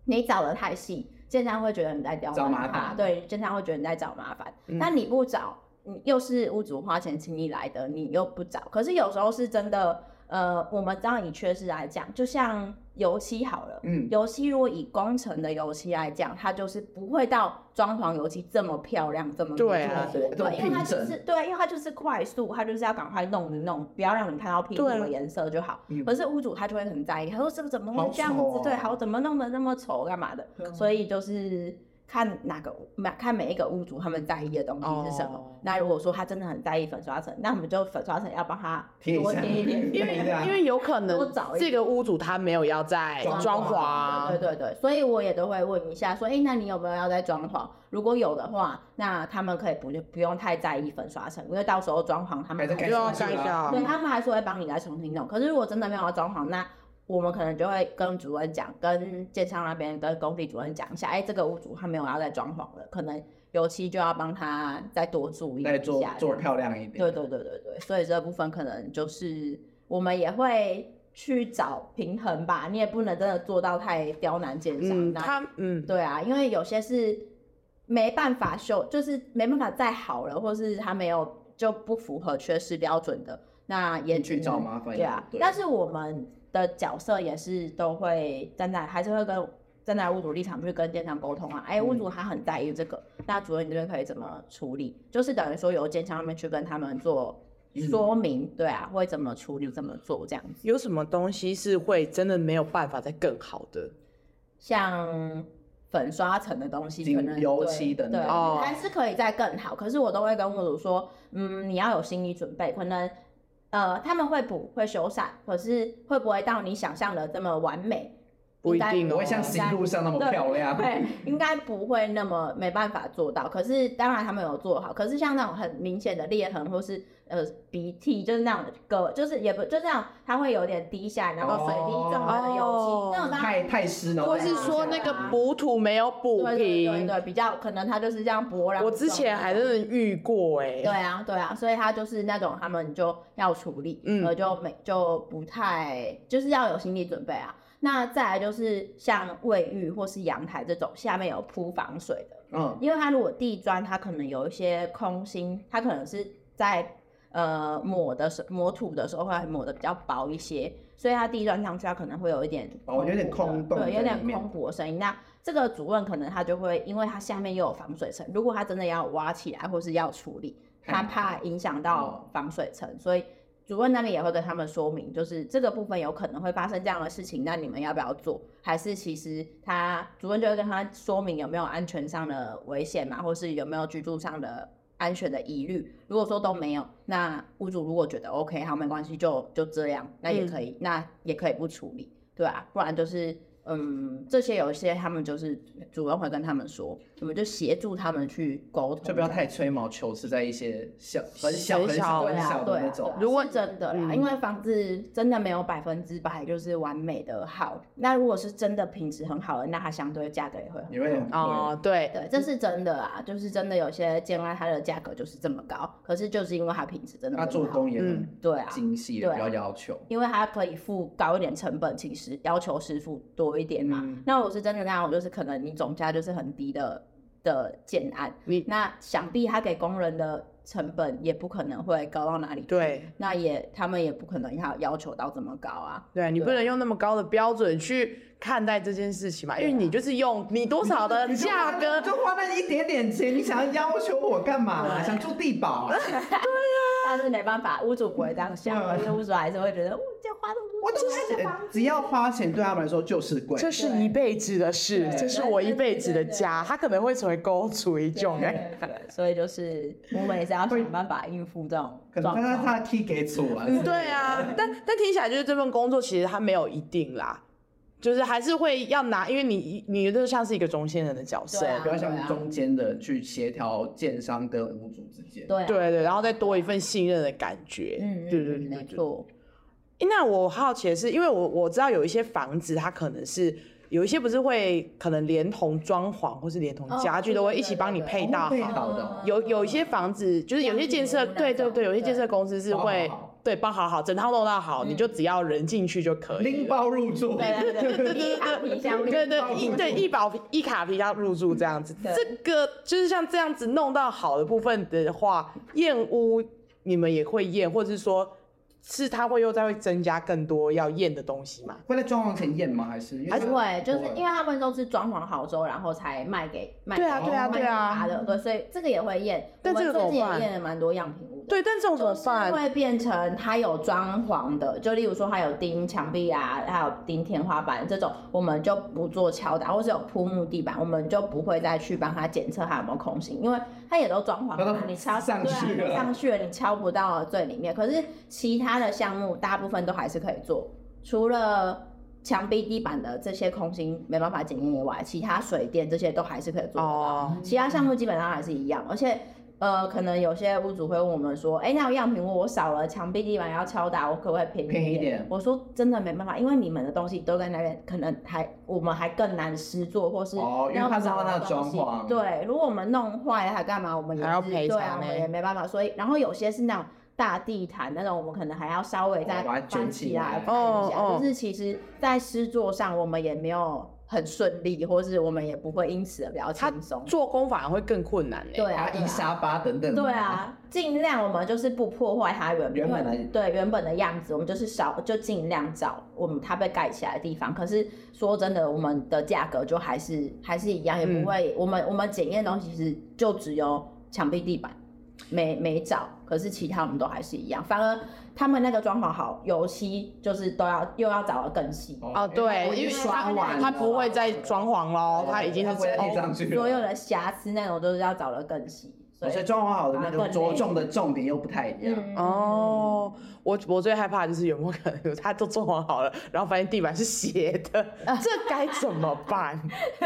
你找的太细，建商会觉得你在刁难他，对，建商会觉得你在找麻烦，但你不找。又是屋主花钱请你来的，你又不找。可是有时候是真的，呃，我们这样以缺失来讲，就像油漆好了，嗯，油漆如果以工程的油漆来讲，它就是不会到装潢油漆这么漂亮，这么对啊，对，因为它就是对，因为它就是快速，它就是要赶快弄一弄，不要让你看到屁股的颜色就好。可是屋主他就会很在意，他说这个怎么会这样子？对，好，怎么弄得那么丑，干嘛的？所以就是。看哪个每看每一个屋主他们在意的东西是什么。Oh. 那如果说他真的很在意粉刷层，那我们就粉刷层要帮他多贴一点，因为因为有可能这个屋主他没有要在装潢，对对对，所以我也都会问一下说，哎、欸，那你有没有要在装潢？如果有的话，那他们可以不就不用太在意粉刷层，因为到时候装潢他们就要改掉，对，他们还是会帮你来重新弄。可是如果真的没有要装潢，那我们可能就会跟主任讲，跟建商那边跟工地主任讲一下，哎、欸，这个屋主他没有要再装潢了，可能油漆就要帮他再多注意一下，再做做漂亮一点。对对对对对，所以这部分可能就是我们也会去找平衡吧，你也不能真的做到太刁难建商。嗯，他嗯，对啊，因为有些是没办法修，就是没办法再好了，或是他没有就不符合缺失标准的，那也去找麻烦。对啊，对，但是我们。的角色也是都会站在，还是会跟站在屋主立场去跟建商沟通啊。哎、欸，屋主他很在意这个，嗯、那主任你这边可以怎么处理？就是等于说由建商那边去跟他们做说明，嗯、对啊，会怎么处理，怎么做这样子。有什么东西是会真的没有办法再更好的？像粉刷层的东西，可能油漆等等，还是可以再更好。可是我都会跟屋主说，嗯，你要有心理准备，可能。呃，他们会补会修缮，可是会不会到你想象的这么完美？不一定，不会像实录上那么漂亮。对，应该不会那么没办法做到。可是当然他们有做好。可是像那种很明显的裂痕或是呃鼻涕，就是那种个，就是也不就这样，它会有点滴下来，然后水滴正好的油漆，哦、那种太太湿了。或是说那个补土没有补平，对，对，对，比较可能它就是这样薄。我之前还真的遇过哎、欸。对啊，对啊，所以它就是那种他们就要处理，嗯，就没就不太就是要有心理准备啊。那再来就是像卫浴或是阳台这种下面有铺防水的，嗯，因为它如果地砖它可能有一些空心，它可能是在呃抹的时抹土的时候会抹的比较薄一些，所以它地砖上去它可能会有一点哦，有点空洞，对，有点空鼓的声音。那这个主任可能他就会，因为它下面又有防水层，如果他真的要挖起来或是要处理，他怕影响到防水层，所以。主任那里也会跟他们说明，就是这个部分有可能会发生这样的事情，那你们要不要做？还是其实他主任就会跟他说明有没有安全上的危险嘛，或是有没有居住上的安全的疑虑？如果说都没有，那屋主如果觉得 OK，好，没关系，就就这样，那也可以，嗯、那也可以不处理，对啊，不然就是。嗯，这些有一些他们就是主任会跟他们说，我们就协助他们去沟通，就不要太吹毛求疵，在一些小很小很小很小的那种。如果真的啦，因为房子真的没有百分之百就是完美的好，那如果是真的品质很好的，那它相对价格也会也会很哦，对对，这是真的啊，就是真的有些建案它的价格就是这么高，可是就是因为它品质真的很好，它做工也很对啊精细，比较要求，因为它可以付高一点成本，其实要求师傅多。一点嘛，嗯、那我是真的那样，我就是可能你总价就是很低的的建案，那想必他给工人的成本也不可能会高到哪里去，对，那也他们也不可能要要求到这么高啊，对，你不能用那么高的标准去看待这件事情嘛，因为你就是用你多少的 价格就花那一点点钱，你想要要求我干嘛？对。想住地堡啊？对呀、啊，但是没办法，屋主不会这样想，而且屋主还是会觉得，哦，这花那么多，我就是只要花钱对他们来说就是贵，这是一辈子的事，对。这是我一辈子的家，他可能会成为公主一种哎，所以就是我们也是要想办法应付这种，可能他他踢给主啊，对啊，但 但听起来就是这份工作其实他没有一定啦。就是还是会要拿，因为你你就像是一个中间人的角色，不要像中间的去协调建商跟屋主之间，对对对，然后再多一份信任的感觉，嗯，对对对，没错。那我好奇的是，因为我我知道有一些房子，它可能是有一些不是会可能连同装潢或是连同家具都会一起帮你配到好的，有有一些房子就是有些建设，对对对，有些建设公司是会。对，包好好，整套弄到好，你就只要人进去就可以。拎包入住，对对对，一卡皮箱，对对一对一保一卡皮箱入住这样子。这个就是像这样子弄到好的部分的话，验屋你们也会验，或者是说。是他会又再会增加更多要验的东西吗？会在装潢前验吗？还是还是会？就是因为他们都是装潢好之后，然后才卖给卖给对啊对啊对啊的，对，所以这个也会验。但这个怎么办？我们最近也验了蛮多样品。对，但这种怎么办？会变成它有装潢的，就例如说它有钉墙壁啊，还有钉天花板这种，我们就不做敲打，或是有铺木地板，我们就不会再去帮它检测它有没有空心，因为它也都装潢了，你敲上去了，上去了，你敲不到最里面。可是其他。的项目大部分都还是可以做，除了墙壁、地板的这些空心没办法检验以外，其他水电这些都还是可以做。哦、其他项目基本上还是一样，而且呃，可能有些屋主会问我们说：“哎、欸，那样品屋我少了墙壁、地板要敲打，我可不可以便宜一点？”便宜一点。我说真的没办法，因为你们的东西都在那边，可能还我们还更难施作，或是哦，因为怕撞到那装潢。对，如果我们弄坏了还干嘛？我们也还要赔偿、欸，对啊，我们也没办法。所以，然后有些是那种。大地毯那种，我们可能还要稍微再翻起来看一下。就是其实，在施作上，我们也没有很顺利，或是我们也不会因此而比较轻松。做工反而会更困难。对啊，一沙发等等。对啊，尽量我们就是不破坏它原原本的对原本的样子，我们就是少就尽量找我们它被盖起来的地方。可是说真的，我们的价格就还是还是一样，也不会。我们我们检验的东西是就只有墙壁地板。没没找，可是其他我们都还是一样，反而他们那个装潢好，油漆就是都要又要找的更细哦，对，因为刷完他不会再装潢喽，他已经是贴上去了，所有的瑕疵那种都是要找的更细，所以装潢好的那个着重的重点又不太一样哦。我我最害怕就是有没有可能 他都装潢好了，然后发现地板是斜的，这该怎么办？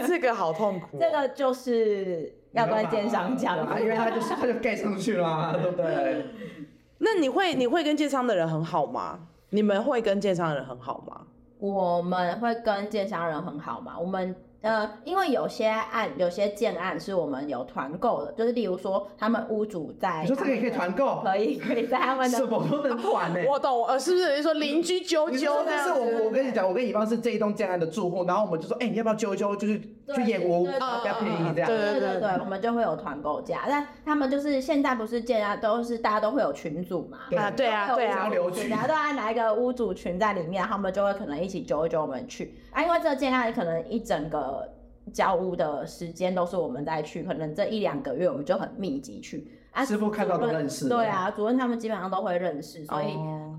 这个好痛苦，这个就是。要跟建商讲啊，因为他就是他就盖上去了啊，对不对？那你会你会跟建商的人很好吗？你们会跟建商的人很好吗？我们会跟建商人很好吗？我们呃，因为有些案，有些建案是我们有团购的，就是例如说他们屋主在，你说这个也可以团购，可以可以在他们的什么都能团呢？我懂，呃，是不是？你说邻居揪揪但是我我跟你讲，我跟乙方是这一栋建案的住户，然后我们就说，哎，你要不要揪揪，就是去验屋，比较便宜这样。对对对对，我们就会有团购价。但他们就是现在不是建案，都是大家都会有群组嘛？啊，对啊对啊，交流群，大家都按哪一个屋主群在里面，他们就会可能一起揪一揪我们去啊，因为这个建案可能一整个。交屋的时间都是我们在去，可能这一两个月我们就很密集去。啊，师傅看到都认识。对啊，主任他们基本上都会认识，所以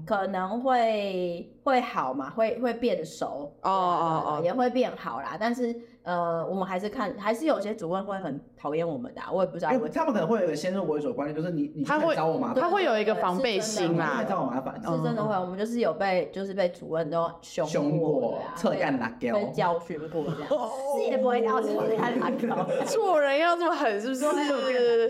可能会会好嘛，会会变熟。哦哦哦，也会变好啦，但是。呃，我们还是看，还是有些主任会很讨厌我们的，我也不知道。哎，他们可能会有一个先入为主的观念，就是你你他会找我麻烦，他会有一个防备心嘛，找我麻烦。是真的会，我们就是有被就是被主任都凶过，侧干打掉，被教训过这样，是也不会要 侧干打掉。做人要这么狠，是不是？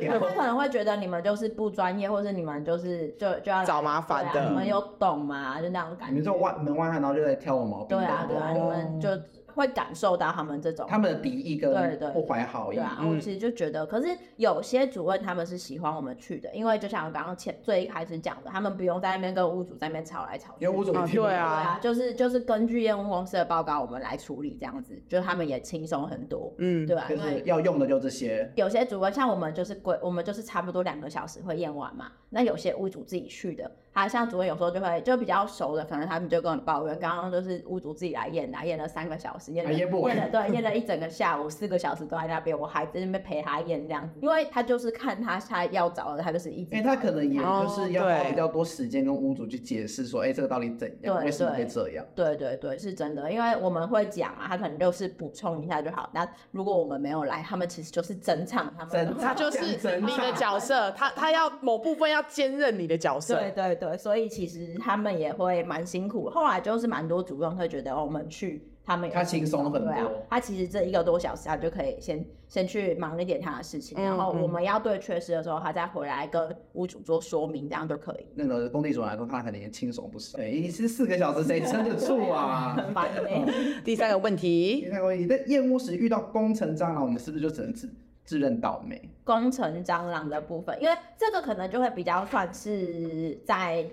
他可能会觉得你们就是不专业，或是你们就是就就要找麻烦的，你们有懂吗？就那种感觉。你们这外门外汉，然后就在挑我毛病。对啊对啊，你们就。会感受到他们这种他们的敌意跟对对不怀好意。对啊，我其实就觉得，可是有些主任他们是喜欢我们去的，因为就像我刚刚前最一开始讲的，他们不用在那边跟屋主在那边吵来吵去。因为屋主对啊，就是就是根据验屋公司的报告，我们来处理这样子，就是他们也轻松很多。嗯，对吧？就是要用的就这些。有些主任像我们就是规，我们就是差不多两个小时会验完嘛。那有些屋主自己去的。他像主任有时候就会就比较熟的，可能他们就跟我抱怨，刚刚就是屋主自己来验的，验了三个小时，验了验了对，验了一整个下午，四个小时都在那边，我还在那边陪他验这样子，因为他就是看他他要找的，他就是一直，因为他可能也就是要花比较多时间跟屋主去解释说，哎，这个到底怎样，为什么会这样？对对对，是真的，因为我们会讲啊，他可能就是补充一下就好。那如果我们没有来，他们其实就是整场，他们他就是你的角色，他他要某部分要兼任你的角色，对对对，所以其实。他们也会蛮辛苦，后来就是蛮多主任会觉得，我们去他们他轻松很多。他其实这一个多小时，他就可以先先去忙一点他的事情，然后我们要对缺失的时候，他再回来跟屋主做说明，这样就可以。那个工地主来说，他可能也轻松不少。对，一次四个小时，谁撑得住啊？很烦呢。第三个问题，第三个问题，在验屋时遇到工程蟑螂，我们是不是就只能自自认倒霉？工程蟑螂的部分，因为这个可能就会比较算是在。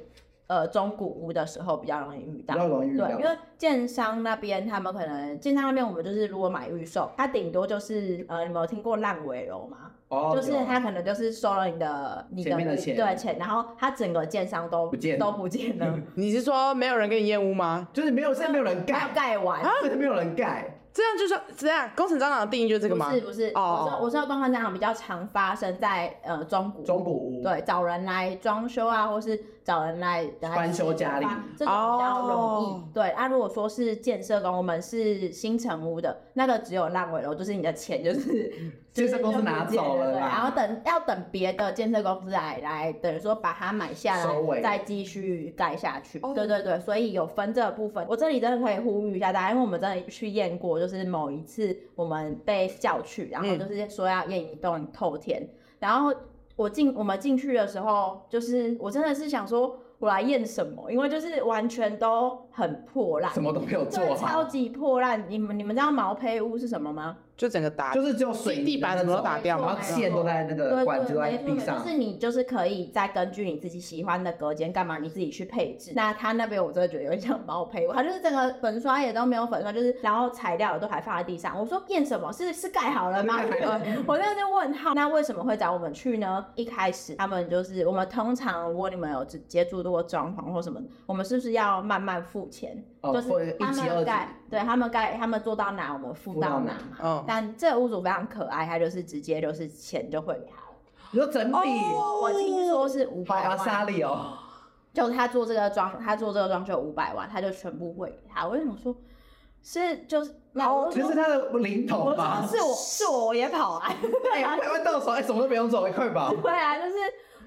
呃，中古屋的时候比较容易遇到，比较容易遇到。对，因为建商那边他们可能建商那边我们就是如果买预售，他顶多就是呃，你们有听过烂尾楼吗？哦，就是他可能就是收了你的你的对钱，然后他整个建商都不见都不见了。你是说没有人给你验屋吗？就是没有，现在没有人盖，盖完啊，没有人盖。这样就是这样，工程蟑螂的定义就是这个吗？不是不是，哦、我说我说工程蟑螂比较常发生在呃中古中古屋，对，找人来装修啊，或是找人来翻修家里，这种比较容易。哦、对，那、啊、如果说是建设工，我们是新成屋的，那个只有烂尾楼，就是你的钱就是。建设公司拿走了，然后等要等别的建设公司来来，等于说把它买下来，再继续盖下去。对对对，所以有分这个部分。我这里真的可以呼吁一下大家，因为我们真的去验过，就是某一次我们被叫去，然后就是说要验一栋透天，然后我进我们进去的时候，就是我真的是想说。我来验什么？因为就是完全都很破烂，什么都没有做好，超级破烂。你们你们知道毛坯屋是什么吗？就整个打，就是只有水地板什么都打掉，然后线都在那个管子在地上。就是你就是可以再根据你自己喜欢的隔间干嘛，你自己去配置。那他那边我真的觉得有点像毛坯屋，他就是整个粉刷也都没有粉刷，就是然后材料都还放在地上。我说变什么？是是盖好了吗？我在那边问号。那为什么会找我们去呢？一开始他们就是我们通常如果你们有接接触过装潢或什么，我们是不是要慢慢付钱？哦、就是他们盖，对他们盖，他们做到哪我们付到哪嘛。哦、但这个屋主非常可爱，他就是直接就是钱就会给他了。你说整笔？哦、我听说是五百万。沙里哦。就他做这个装，他做这个装修五百万，他就全部会给他。我为什么说？是就是，哦，其实他的零头吧。是我是我也跑来。五百万到手，哎，什么都不用走，快吧。对啊，就是。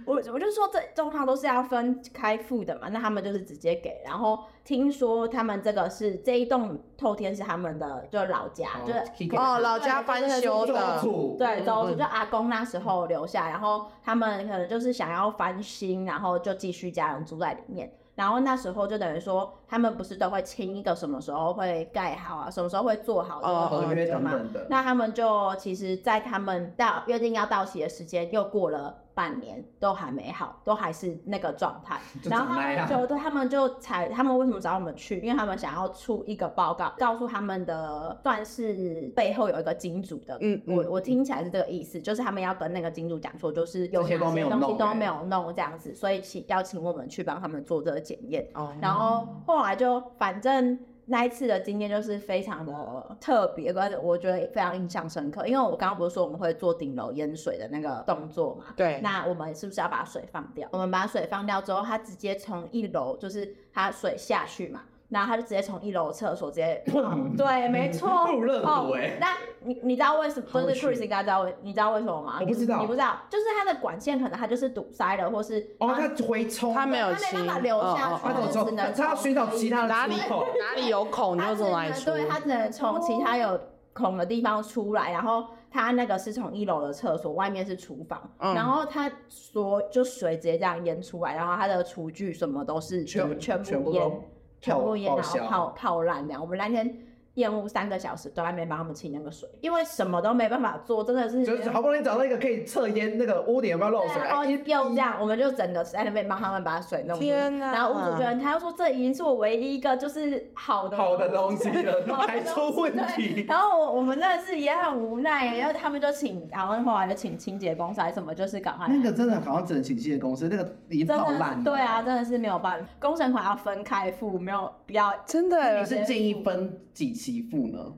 我我就说这状况都是要分开付的嘛，那他们就是直接给。然后听说他们这个是这一栋透天是他们的，就老家，哦、就是哦老家翻修的，对，都是就阿公那时候留下，然后他们可能就是想要翻新，然后就继续家人住在里面。然后那时候就等于说，他们不是都会签一个什么时候会盖好啊，什么时候会做好这个合约嘛？那他们就其实，在他们到约定要到期的时间又过了。半年都还没好，都还是那个状态。然后他们就对他们就才，他们为什么找我们去？因为他们想要出一个报告，告诉他们的算是背后有一个金主的。嗯，嗯我我听起来是这个意思，就是他们要跟那个金主讲说，就是有些东西都没有弄这样子，所以请邀请我们去帮他们做这个检验。哦。然后后来就反正。那一次的经验就是非常的特别，而且我觉得非常印象深刻。因为我刚刚不是说我们会做顶楼淹水的那个动作嘛？对。那我们是不是要把水放掉？我们把水放掉之后，它直接从一楼，就是它水下去嘛。然后他就直接从一楼厕所直接，对，没错，入热土哎。那你你知道为什么？不是 Chris 应该知道，你知道为什么吗？我不知道，你不知道，就是它的管线可能它就是堵塞了，或是哦，它回冲，它没有，它没办法流下去，它只能它要寻找其他哪里哪里有孔就从哪里出，对，它只能从其他有孔的地方出来，然后它那个是从一楼的厕所，外面是厨房，然后它所就水直接这样淹出来，然后它的厨具什么都是全全部淹。全部也，然后泡泡烂这样。我们那天验屋三个小时都还没帮他们清那个水，因为什么都没办法做，真的是。就是好不容易找到一个可以测烟那个屋顶有没有漏水，然后又这样，我们就整个在那边帮他们把水弄。天啊！然后屋主人他又说，这已经是我唯一一个就是好的好的东西了，还出问题。然后我我们真的是也很无奈，然后他们就请，然后后来就请清洁公司还是什么，就是赶快。那个真的好像只能请清洁公司，那个已经泡烂。对啊，真的是没有办法，工程款要分开付，没有必要。真的，你是建议分几期付呢？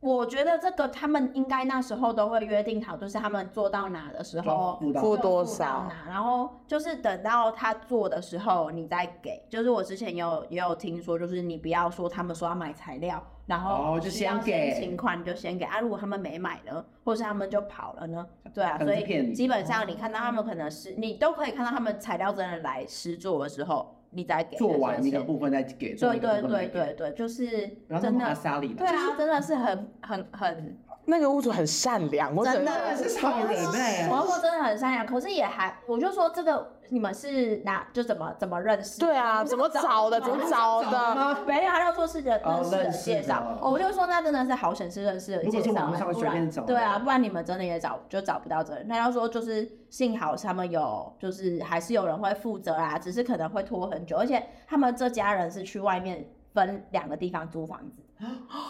我觉得这个他们应该那时候都会约定好，就是他们做到哪的时候付多少，然后就是等到他做的时候你再给。就是我之前有也有听说，就是你不要说他们说要买材料，然后就先给请款就先给啊。如果他们没买呢，或是他们就跑了呢？对啊，所以基本上你看到他们可能是你都可以看到他们材料真的来施作的时候。你再给做完一个部分再给，对对对对对，就是真的，对啊，真的是很很很，那个屋主很善良，我真的是超人哎，我说真的很善良，可是也还，我就说这个。你们是哪就怎么怎么认识？对啊，怎么找的？怎么找的？没有，他就说是人认识的介绍。我就说那真的是好省事认识的介绍，不然对啊，不然你们真的也找就找不到这人。他就说就是幸好他们有，就是还是有人会负责啊，只是可能会拖很久，而且他们这家人是去外面分两个地方租房子。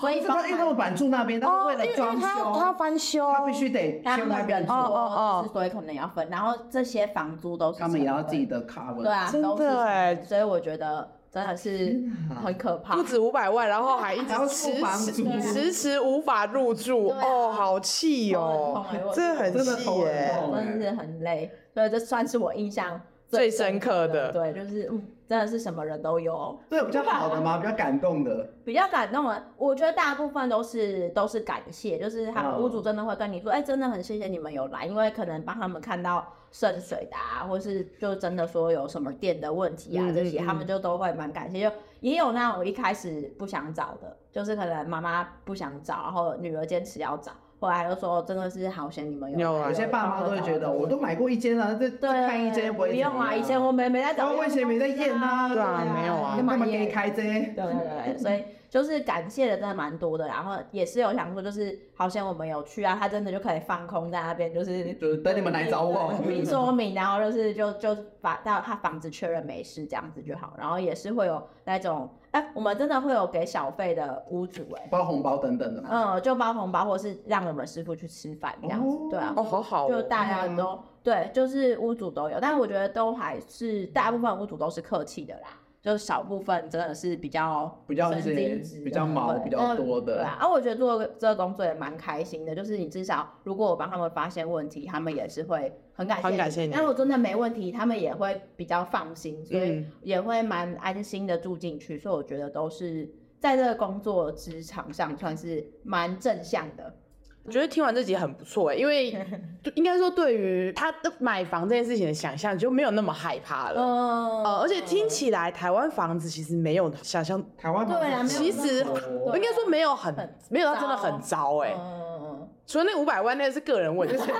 所以他因为他们板住那边，他为了装修，他要翻修，他必须得先那边哦，哦哦，所以可能要分。然后这些房租都是他们也要自己的 cover，对啊，真的哎，所以我觉得真的是很可怕，不止五百万，然后还一直迟迟迟迟无法入住，哦，好气哦，这很气耶，真的是很累，所以这算是我印象最深刻的，对，就是嗯。真的是什么人都有，对，比较好的吗？比较感动的，比较感动的，我觉得大部分都是都是感谢，就是他们屋主真的会跟你说，哎、真的很谢谢你们有来，因为可能帮他们看到渗水的啊，或是就真的说有什么电的问题啊、嗯、这些，他们就都会蛮感谢。就也有那种一开始不想找的，就是可能妈妈不想找，然后女儿坚持要找。后来就说真的是好险你们有，有，有些爸妈都会觉得我都买过一间了，这看一间不会。不用啊，以前我没没在找。我以前没在验啊。对啊，没有啊。干嘛给你开这？对对对，所以就是感谢的真的蛮多的，然后也是有想说就是好像我们有去啊，他真的就可以放空在那边，就是就是等你们来找我，说明，然后就是就就把到他房子确认没事这样子就好，然后也是会有那种。哎、欸，我们真的会有给小费的屋主哎、欸，包红包等等的吗？嗯，就包红包，或是让我们师傅去吃饭这样子，哦、对啊。哦，好好、哦。就大家都、嗯、对，就是屋主都有，但是我觉得都还是大部分屋主都是客气的啦，就是少部分真的是比较比较是比较毛比较多的。对啊，而我觉得做这个工作也蛮开心的，就是你至少如果我帮他们发现问题，他们也是会。很感谢，很感谢你。那如果真的没问题，他们也会比较放心，所以也会蛮安心的住进去。所以我觉得都是在这个工作职场上算是蛮正向的。我觉得听完这集很不错哎，因为 应该说对于他的买房这件事情的想象就没有那么害怕了。嗯，呃，而且听起来台湾房子其实没有想象，台湾房子对啊，其实应该说没有很没有到真的很糟哎。除了那五百万，那个是个人问题，那个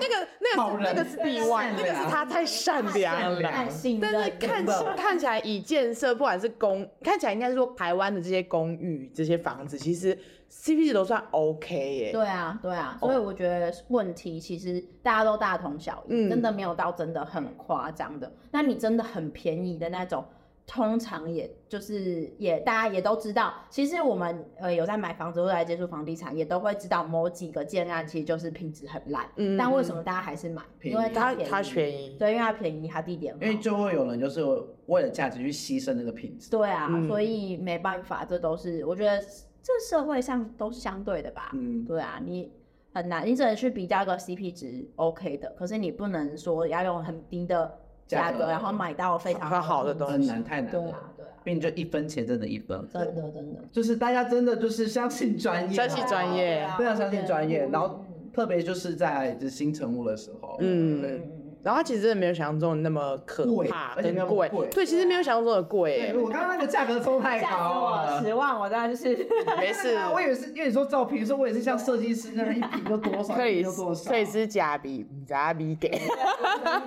那个那个那个是例外，那个是他太善良了。但是看看起来以建设，不管是公，看起来应该是说台湾的这些公寓、这些房子，其实 CP 值都算 OK 耶。对啊，对啊，所以我觉得问题其实大家都大同小异，真的没有到真的很夸张的。那你真的很便宜的那种。通常也就是也大家也都知道，其实我们呃有在买房子或者在接触房地产，也都会知道某几个建案其实就是品质很烂。嗯，但为什么大家还是买？便宜，因为它它便宜。对，因为它便宜，它地点。因为就会有人就是为了价值去牺牲那个品质。对啊，嗯、所以没办法，这都是我觉得这社会上都是相对的吧。嗯，对啊，你很难，你只能去比较个 CP 值 OK 的，可是你不能说要用很低的。价格，然后买到非常好的东西，很难，太难了。对啊，对啊，并且就一分钱真的一分，真的真的，就是大家真的就是相信专业，相信专业，非常相信专业。然后特别就是在这新成物的时候，嗯。然后它其实真的没有想象中的那么可怕，很贵。对，其实没有想象中的贵。我刚刚那个价格收太高了，十万我当然是 没事。我以为是因为你说照片，说我也是像设计师那样一瓶就多少，可以可以是假币，假币给。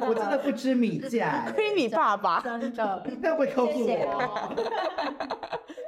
我真的不知米价，亏你爸爸，真的。要不会告诉我？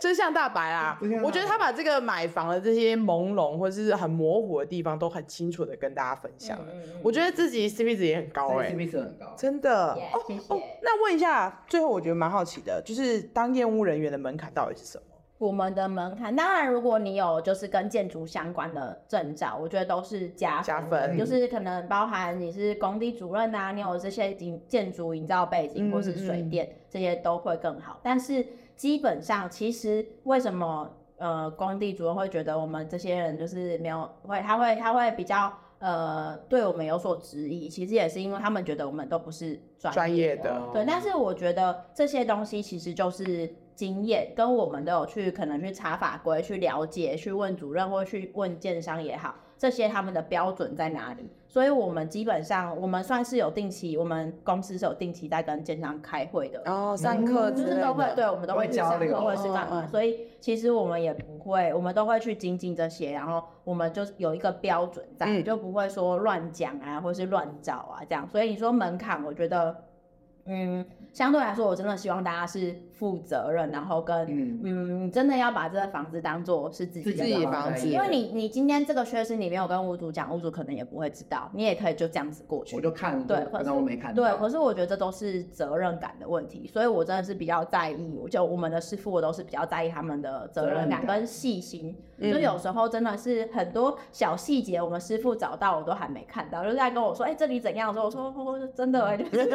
真相大白啊！我觉得他把这个买房的这些朦胧或者是很模糊的地方都很清楚的跟大家分享了。我觉得自己 CP 值也很高哎。CP 值很高，真的哦哦。那问一下，最后我觉得蛮好奇的，就是当验屋人员的门槛到底是什么？我们的门槛，当然如果你有就是跟建筑相关的证照，我觉得都是加加分，就是可能包含你是工地主任啊，你有这些建建筑营造背景，或是水电这些都会更好。但是基本上，其实为什么呃工地主任会觉得我们这些人就是没有会，他会他会比较。呃，对我们有所质疑，其实也是因为他们觉得我们都不是专业，业的。对，但是我觉得这些东西其实就是经验，跟我们都有去可能去查法规、去了解、去问主任或去问建商也好，这些他们的标准在哪里？所以我们基本上，我们算是有定期，我们公司是有定期在跟建商开会的，哦，上课就是都会，对，我们都会交流，或者是干嘛，所以其实我们也不会，我们都会去精进这些，然后我们就有一个标准在，嗯、就不会说乱讲啊，或是乱找啊这样。所以你说门槛，我觉得。嗯，相对来说，我真的希望大家是负责任，然后跟嗯，嗯，真的要把这个房子当做是自己的房子，因为你你今天这个缺失，你没有跟屋主讲，屋主可能也不会知道，你也可以就这样子过去。我就看，对，可能我没看。对，可是我觉得这都是责任感的问题，所以我真的是比较在意，就我们的师傅，我都是比较在意他们的责任感跟细心，就有时候真的是很多小细节，我们师傅找到我都还没看到，就在跟我说，哎，这里怎样的时候，我说我真的哎，就是。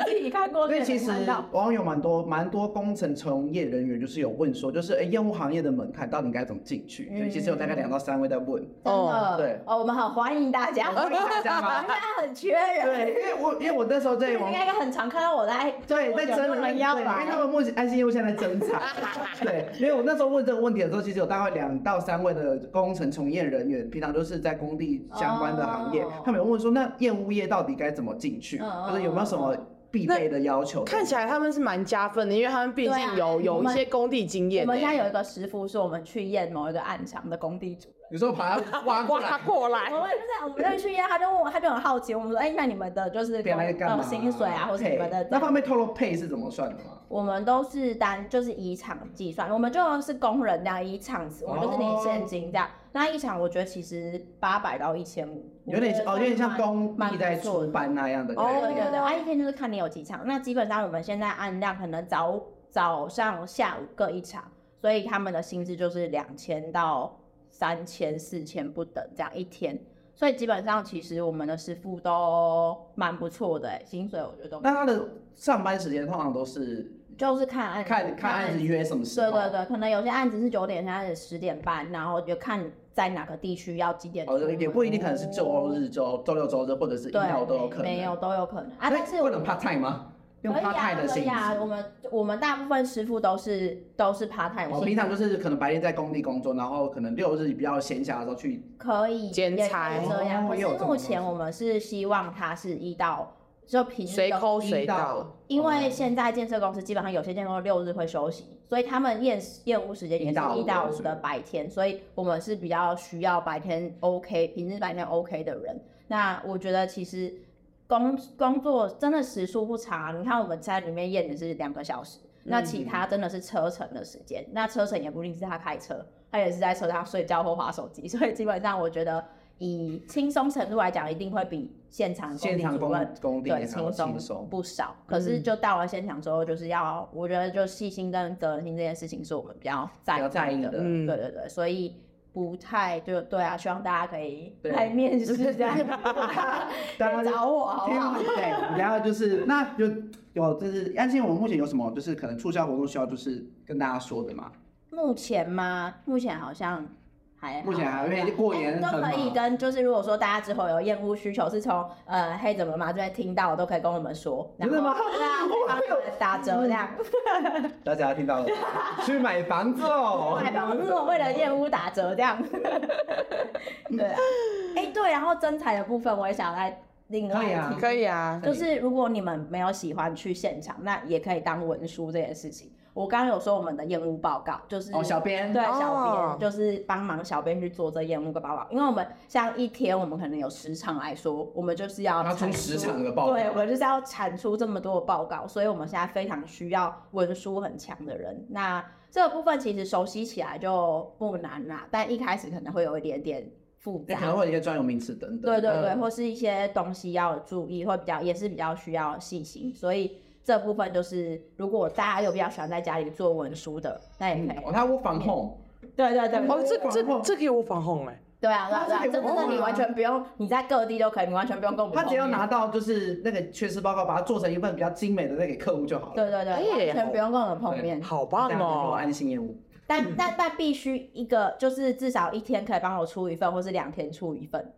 自己看过，所以其实网友蛮多蛮多工程从业人员就是有问说，就是哎，业务行业的门槛到底该怎么进去？所以其实有大概两到三位在问。哦，对，哦，我们很欢迎大家，欢迎大家吗？大家很缺人。对，因为我因为我那时候在网，应该很常看到我在对在征人要吧，因为他们目前安心业务现在在征才。对，因为我那时候问这个问题的时候，其实有大概两到三位的工程从业人员，平常都是在工地相关的行业，他们有问说，那业务业到底该怎么进去？就是有没有什么？必备的要求，看起来他们是蛮加分的，因为他们毕竟有、啊、有一些工地经验。我们现在有一个师傅，是我们去验某一个暗场的工地主任。你说把他挖过来，过来。我们就是我们在去验，他就问我，他就很好奇，我们说，哎、欸，那你们的就是给来干嘛？薪水啊，或者你们的？那方面透露配是怎么算的吗？我们都是单，就是以场计算，我们就是工人这样，以场，我们就是领现金这样。哦、那一场我觉得其实八百到一千五，有点哦，有点像工地在出班那样的。哦，对对对，啊，一天就是看你有几场。那基本上我们现在按量可能早早上下午各一场，所以他们的薪资就是两千到三千四千不等这样一天。所以基本上，其实我们的师傅都蛮不错的，哎，薪水我觉得都。那他的上班时间通常都是？就是看案子，看看案子约什么时候？对对对，可能有些案子是九点，现在是十点半，然后就看在哪个地区要几点。哦，也不一定，可能是周日、周周六、周日，或者是一到都有可能。没有都有可能啊，但是不能 part time 吗？用 part time 的形式。可以啊，我们我们大部分师傅都是都是 part time。我平常就是可能白天在工地工作，然后可能六日比较闲暇的时候去。可以兼差这样，可是目前我们是希望他是一到。就平日随扣随到。到因为现在建设公司基本上有些建设公司六日会休息，所以他们验验屋时间也是一到五的白天，所以我们是比较需要白天 OK，平日白天 OK 的人。那我觉得其实工工作真的时数不长，你看我们在里面验的是两个小时，那其他真的是车程的时间，那车程也不一定是他开车，他也是在车上睡觉或划手机，所以基本上我觉得。以轻松程度来讲，一定会比现场工地主任对轻松不少。可是就到了现场之后，就是要、嗯、我觉得就细心跟责任心这件事情是我们比较在意的。在意的，嗯，对对对，所以不太就对啊，希望大家可以来面试这样，大家找我好不好？对，然后就是那就有就是安心，我们目前有什么就是可能促销活动需要就是跟大家说的吗？目前吗？目前好像。目前还因为过年都可以跟，就是如果说大家之后有验屋需求，是从呃黑怎么嘛这边听到，都可以跟我们说。真的吗？对啊，打折这样。大家听到了，去买房子哦。买房子为了验屋打折这样。对啊。哎，对，然后真材的部分我也想来另外提。可以啊。就是如果你们没有喜欢去现场，那也可以当文书这件事情。我刚刚有说我们的验屋报告，就是哦，小编对，小编就是帮忙小编去做这验屋的报告，因为我们像一天我们可能有十场来说，我们就是要产出十场的报告，对，我们就是要产出这么多的报告，所以我们现在非常需要文书很强的人。那这个部分其实熟悉起来就不难啦，但一开始可能会有一点点复杂，可能会有一些专有名词等等，对对对，或是一些东西要注意，会比较也是比较需要细心，所以。这部分就是，如果大家有比较喜欢在家里做文书的，那也可以。哦，他无防控。对对对。哦，这这这可以我防控哎。对啊，对啊，这真的你完全不用，你在各地都可以，你完全不用跟我们。他只要拿到就是那个缺失报告，把它做成一份比较精美的那给客户就好了。对对对，完全不用跟我们碰面。好棒哦，安心业务。但但但必须一个，就是至少一天可以帮我出一份，或是两天出一份。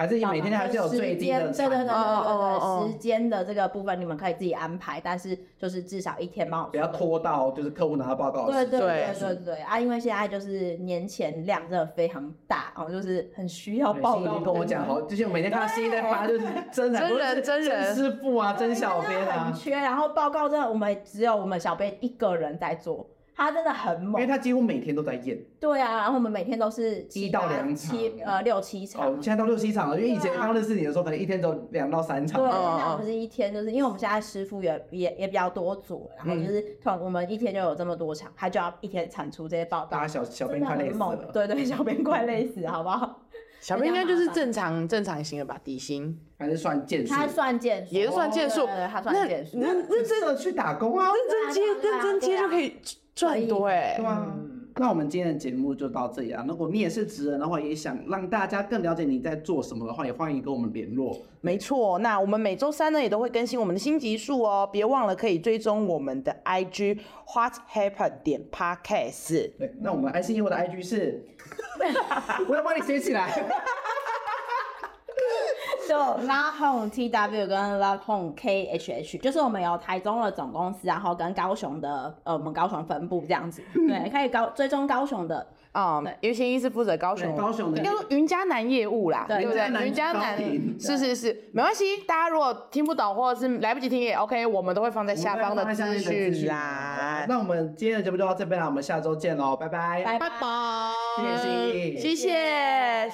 还是每天还是有最低的，对对对对对对，时间的这个部分你们可以自己安排，但是就是至少一天帮我。不要拖到就是客户拿到报告。对对对对对啊！因为现在就是年前量真的非常大哦，就是很需要报告。跟我讲哦，就是每天看到新的发就是真人真人真人师傅啊，真小编啊，很缺。然后报告真的我们只有我们小编一个人在做。他真的很猛，因为他几乎每天都在演。对啊，然后我们每天都是一到两场，呃六七场。哦，现在到六七场了，因为以前刚认识你的时候，可能一天都两到三场。对，现在我们是一天，就是因为我们现在师傅也也也比较多组，然后就是突然我们一天就有这么多场，他就要一天产出这些报道。大家小小编快累死了。对对，小编快累死，好不好？小编应该就是正常正常型的吧，底薪还是算件数？他算件数，也是算件数。他算件数。那认真的去打工啊，认真接认真接就可以。赚多哎，对啊。那我们今天的节目就到这里啊。如果你也是职人的话，也想让大家更了解你在做什么的话，也欢迎跟我们联络。没错，那我们每周三呢也都会更新我们的新集数哦，别忘了可以追踪我们的 IG What Happen 点 Podcast。对，那我们爱心业务的 IG 是，我要帮你写起来。就 Luck Home T W 跟 Luck Home K H H，就是我们有台中的总公司，然后跟高雄的呃我们高雄分部这样子，对，可以高追踪高雄的。啊，因为新一是负责高雄，高雄的。应该说云嘉南业务啦，对不对？云嘉南是是是，没关系，大家如果听不懂或者是来不及听也 OK，我们都会放在下方的资讯。栏。那我们今天的节目就到这边了，我们下周见喽，拜拜，拜拜，谢谢，谢谢。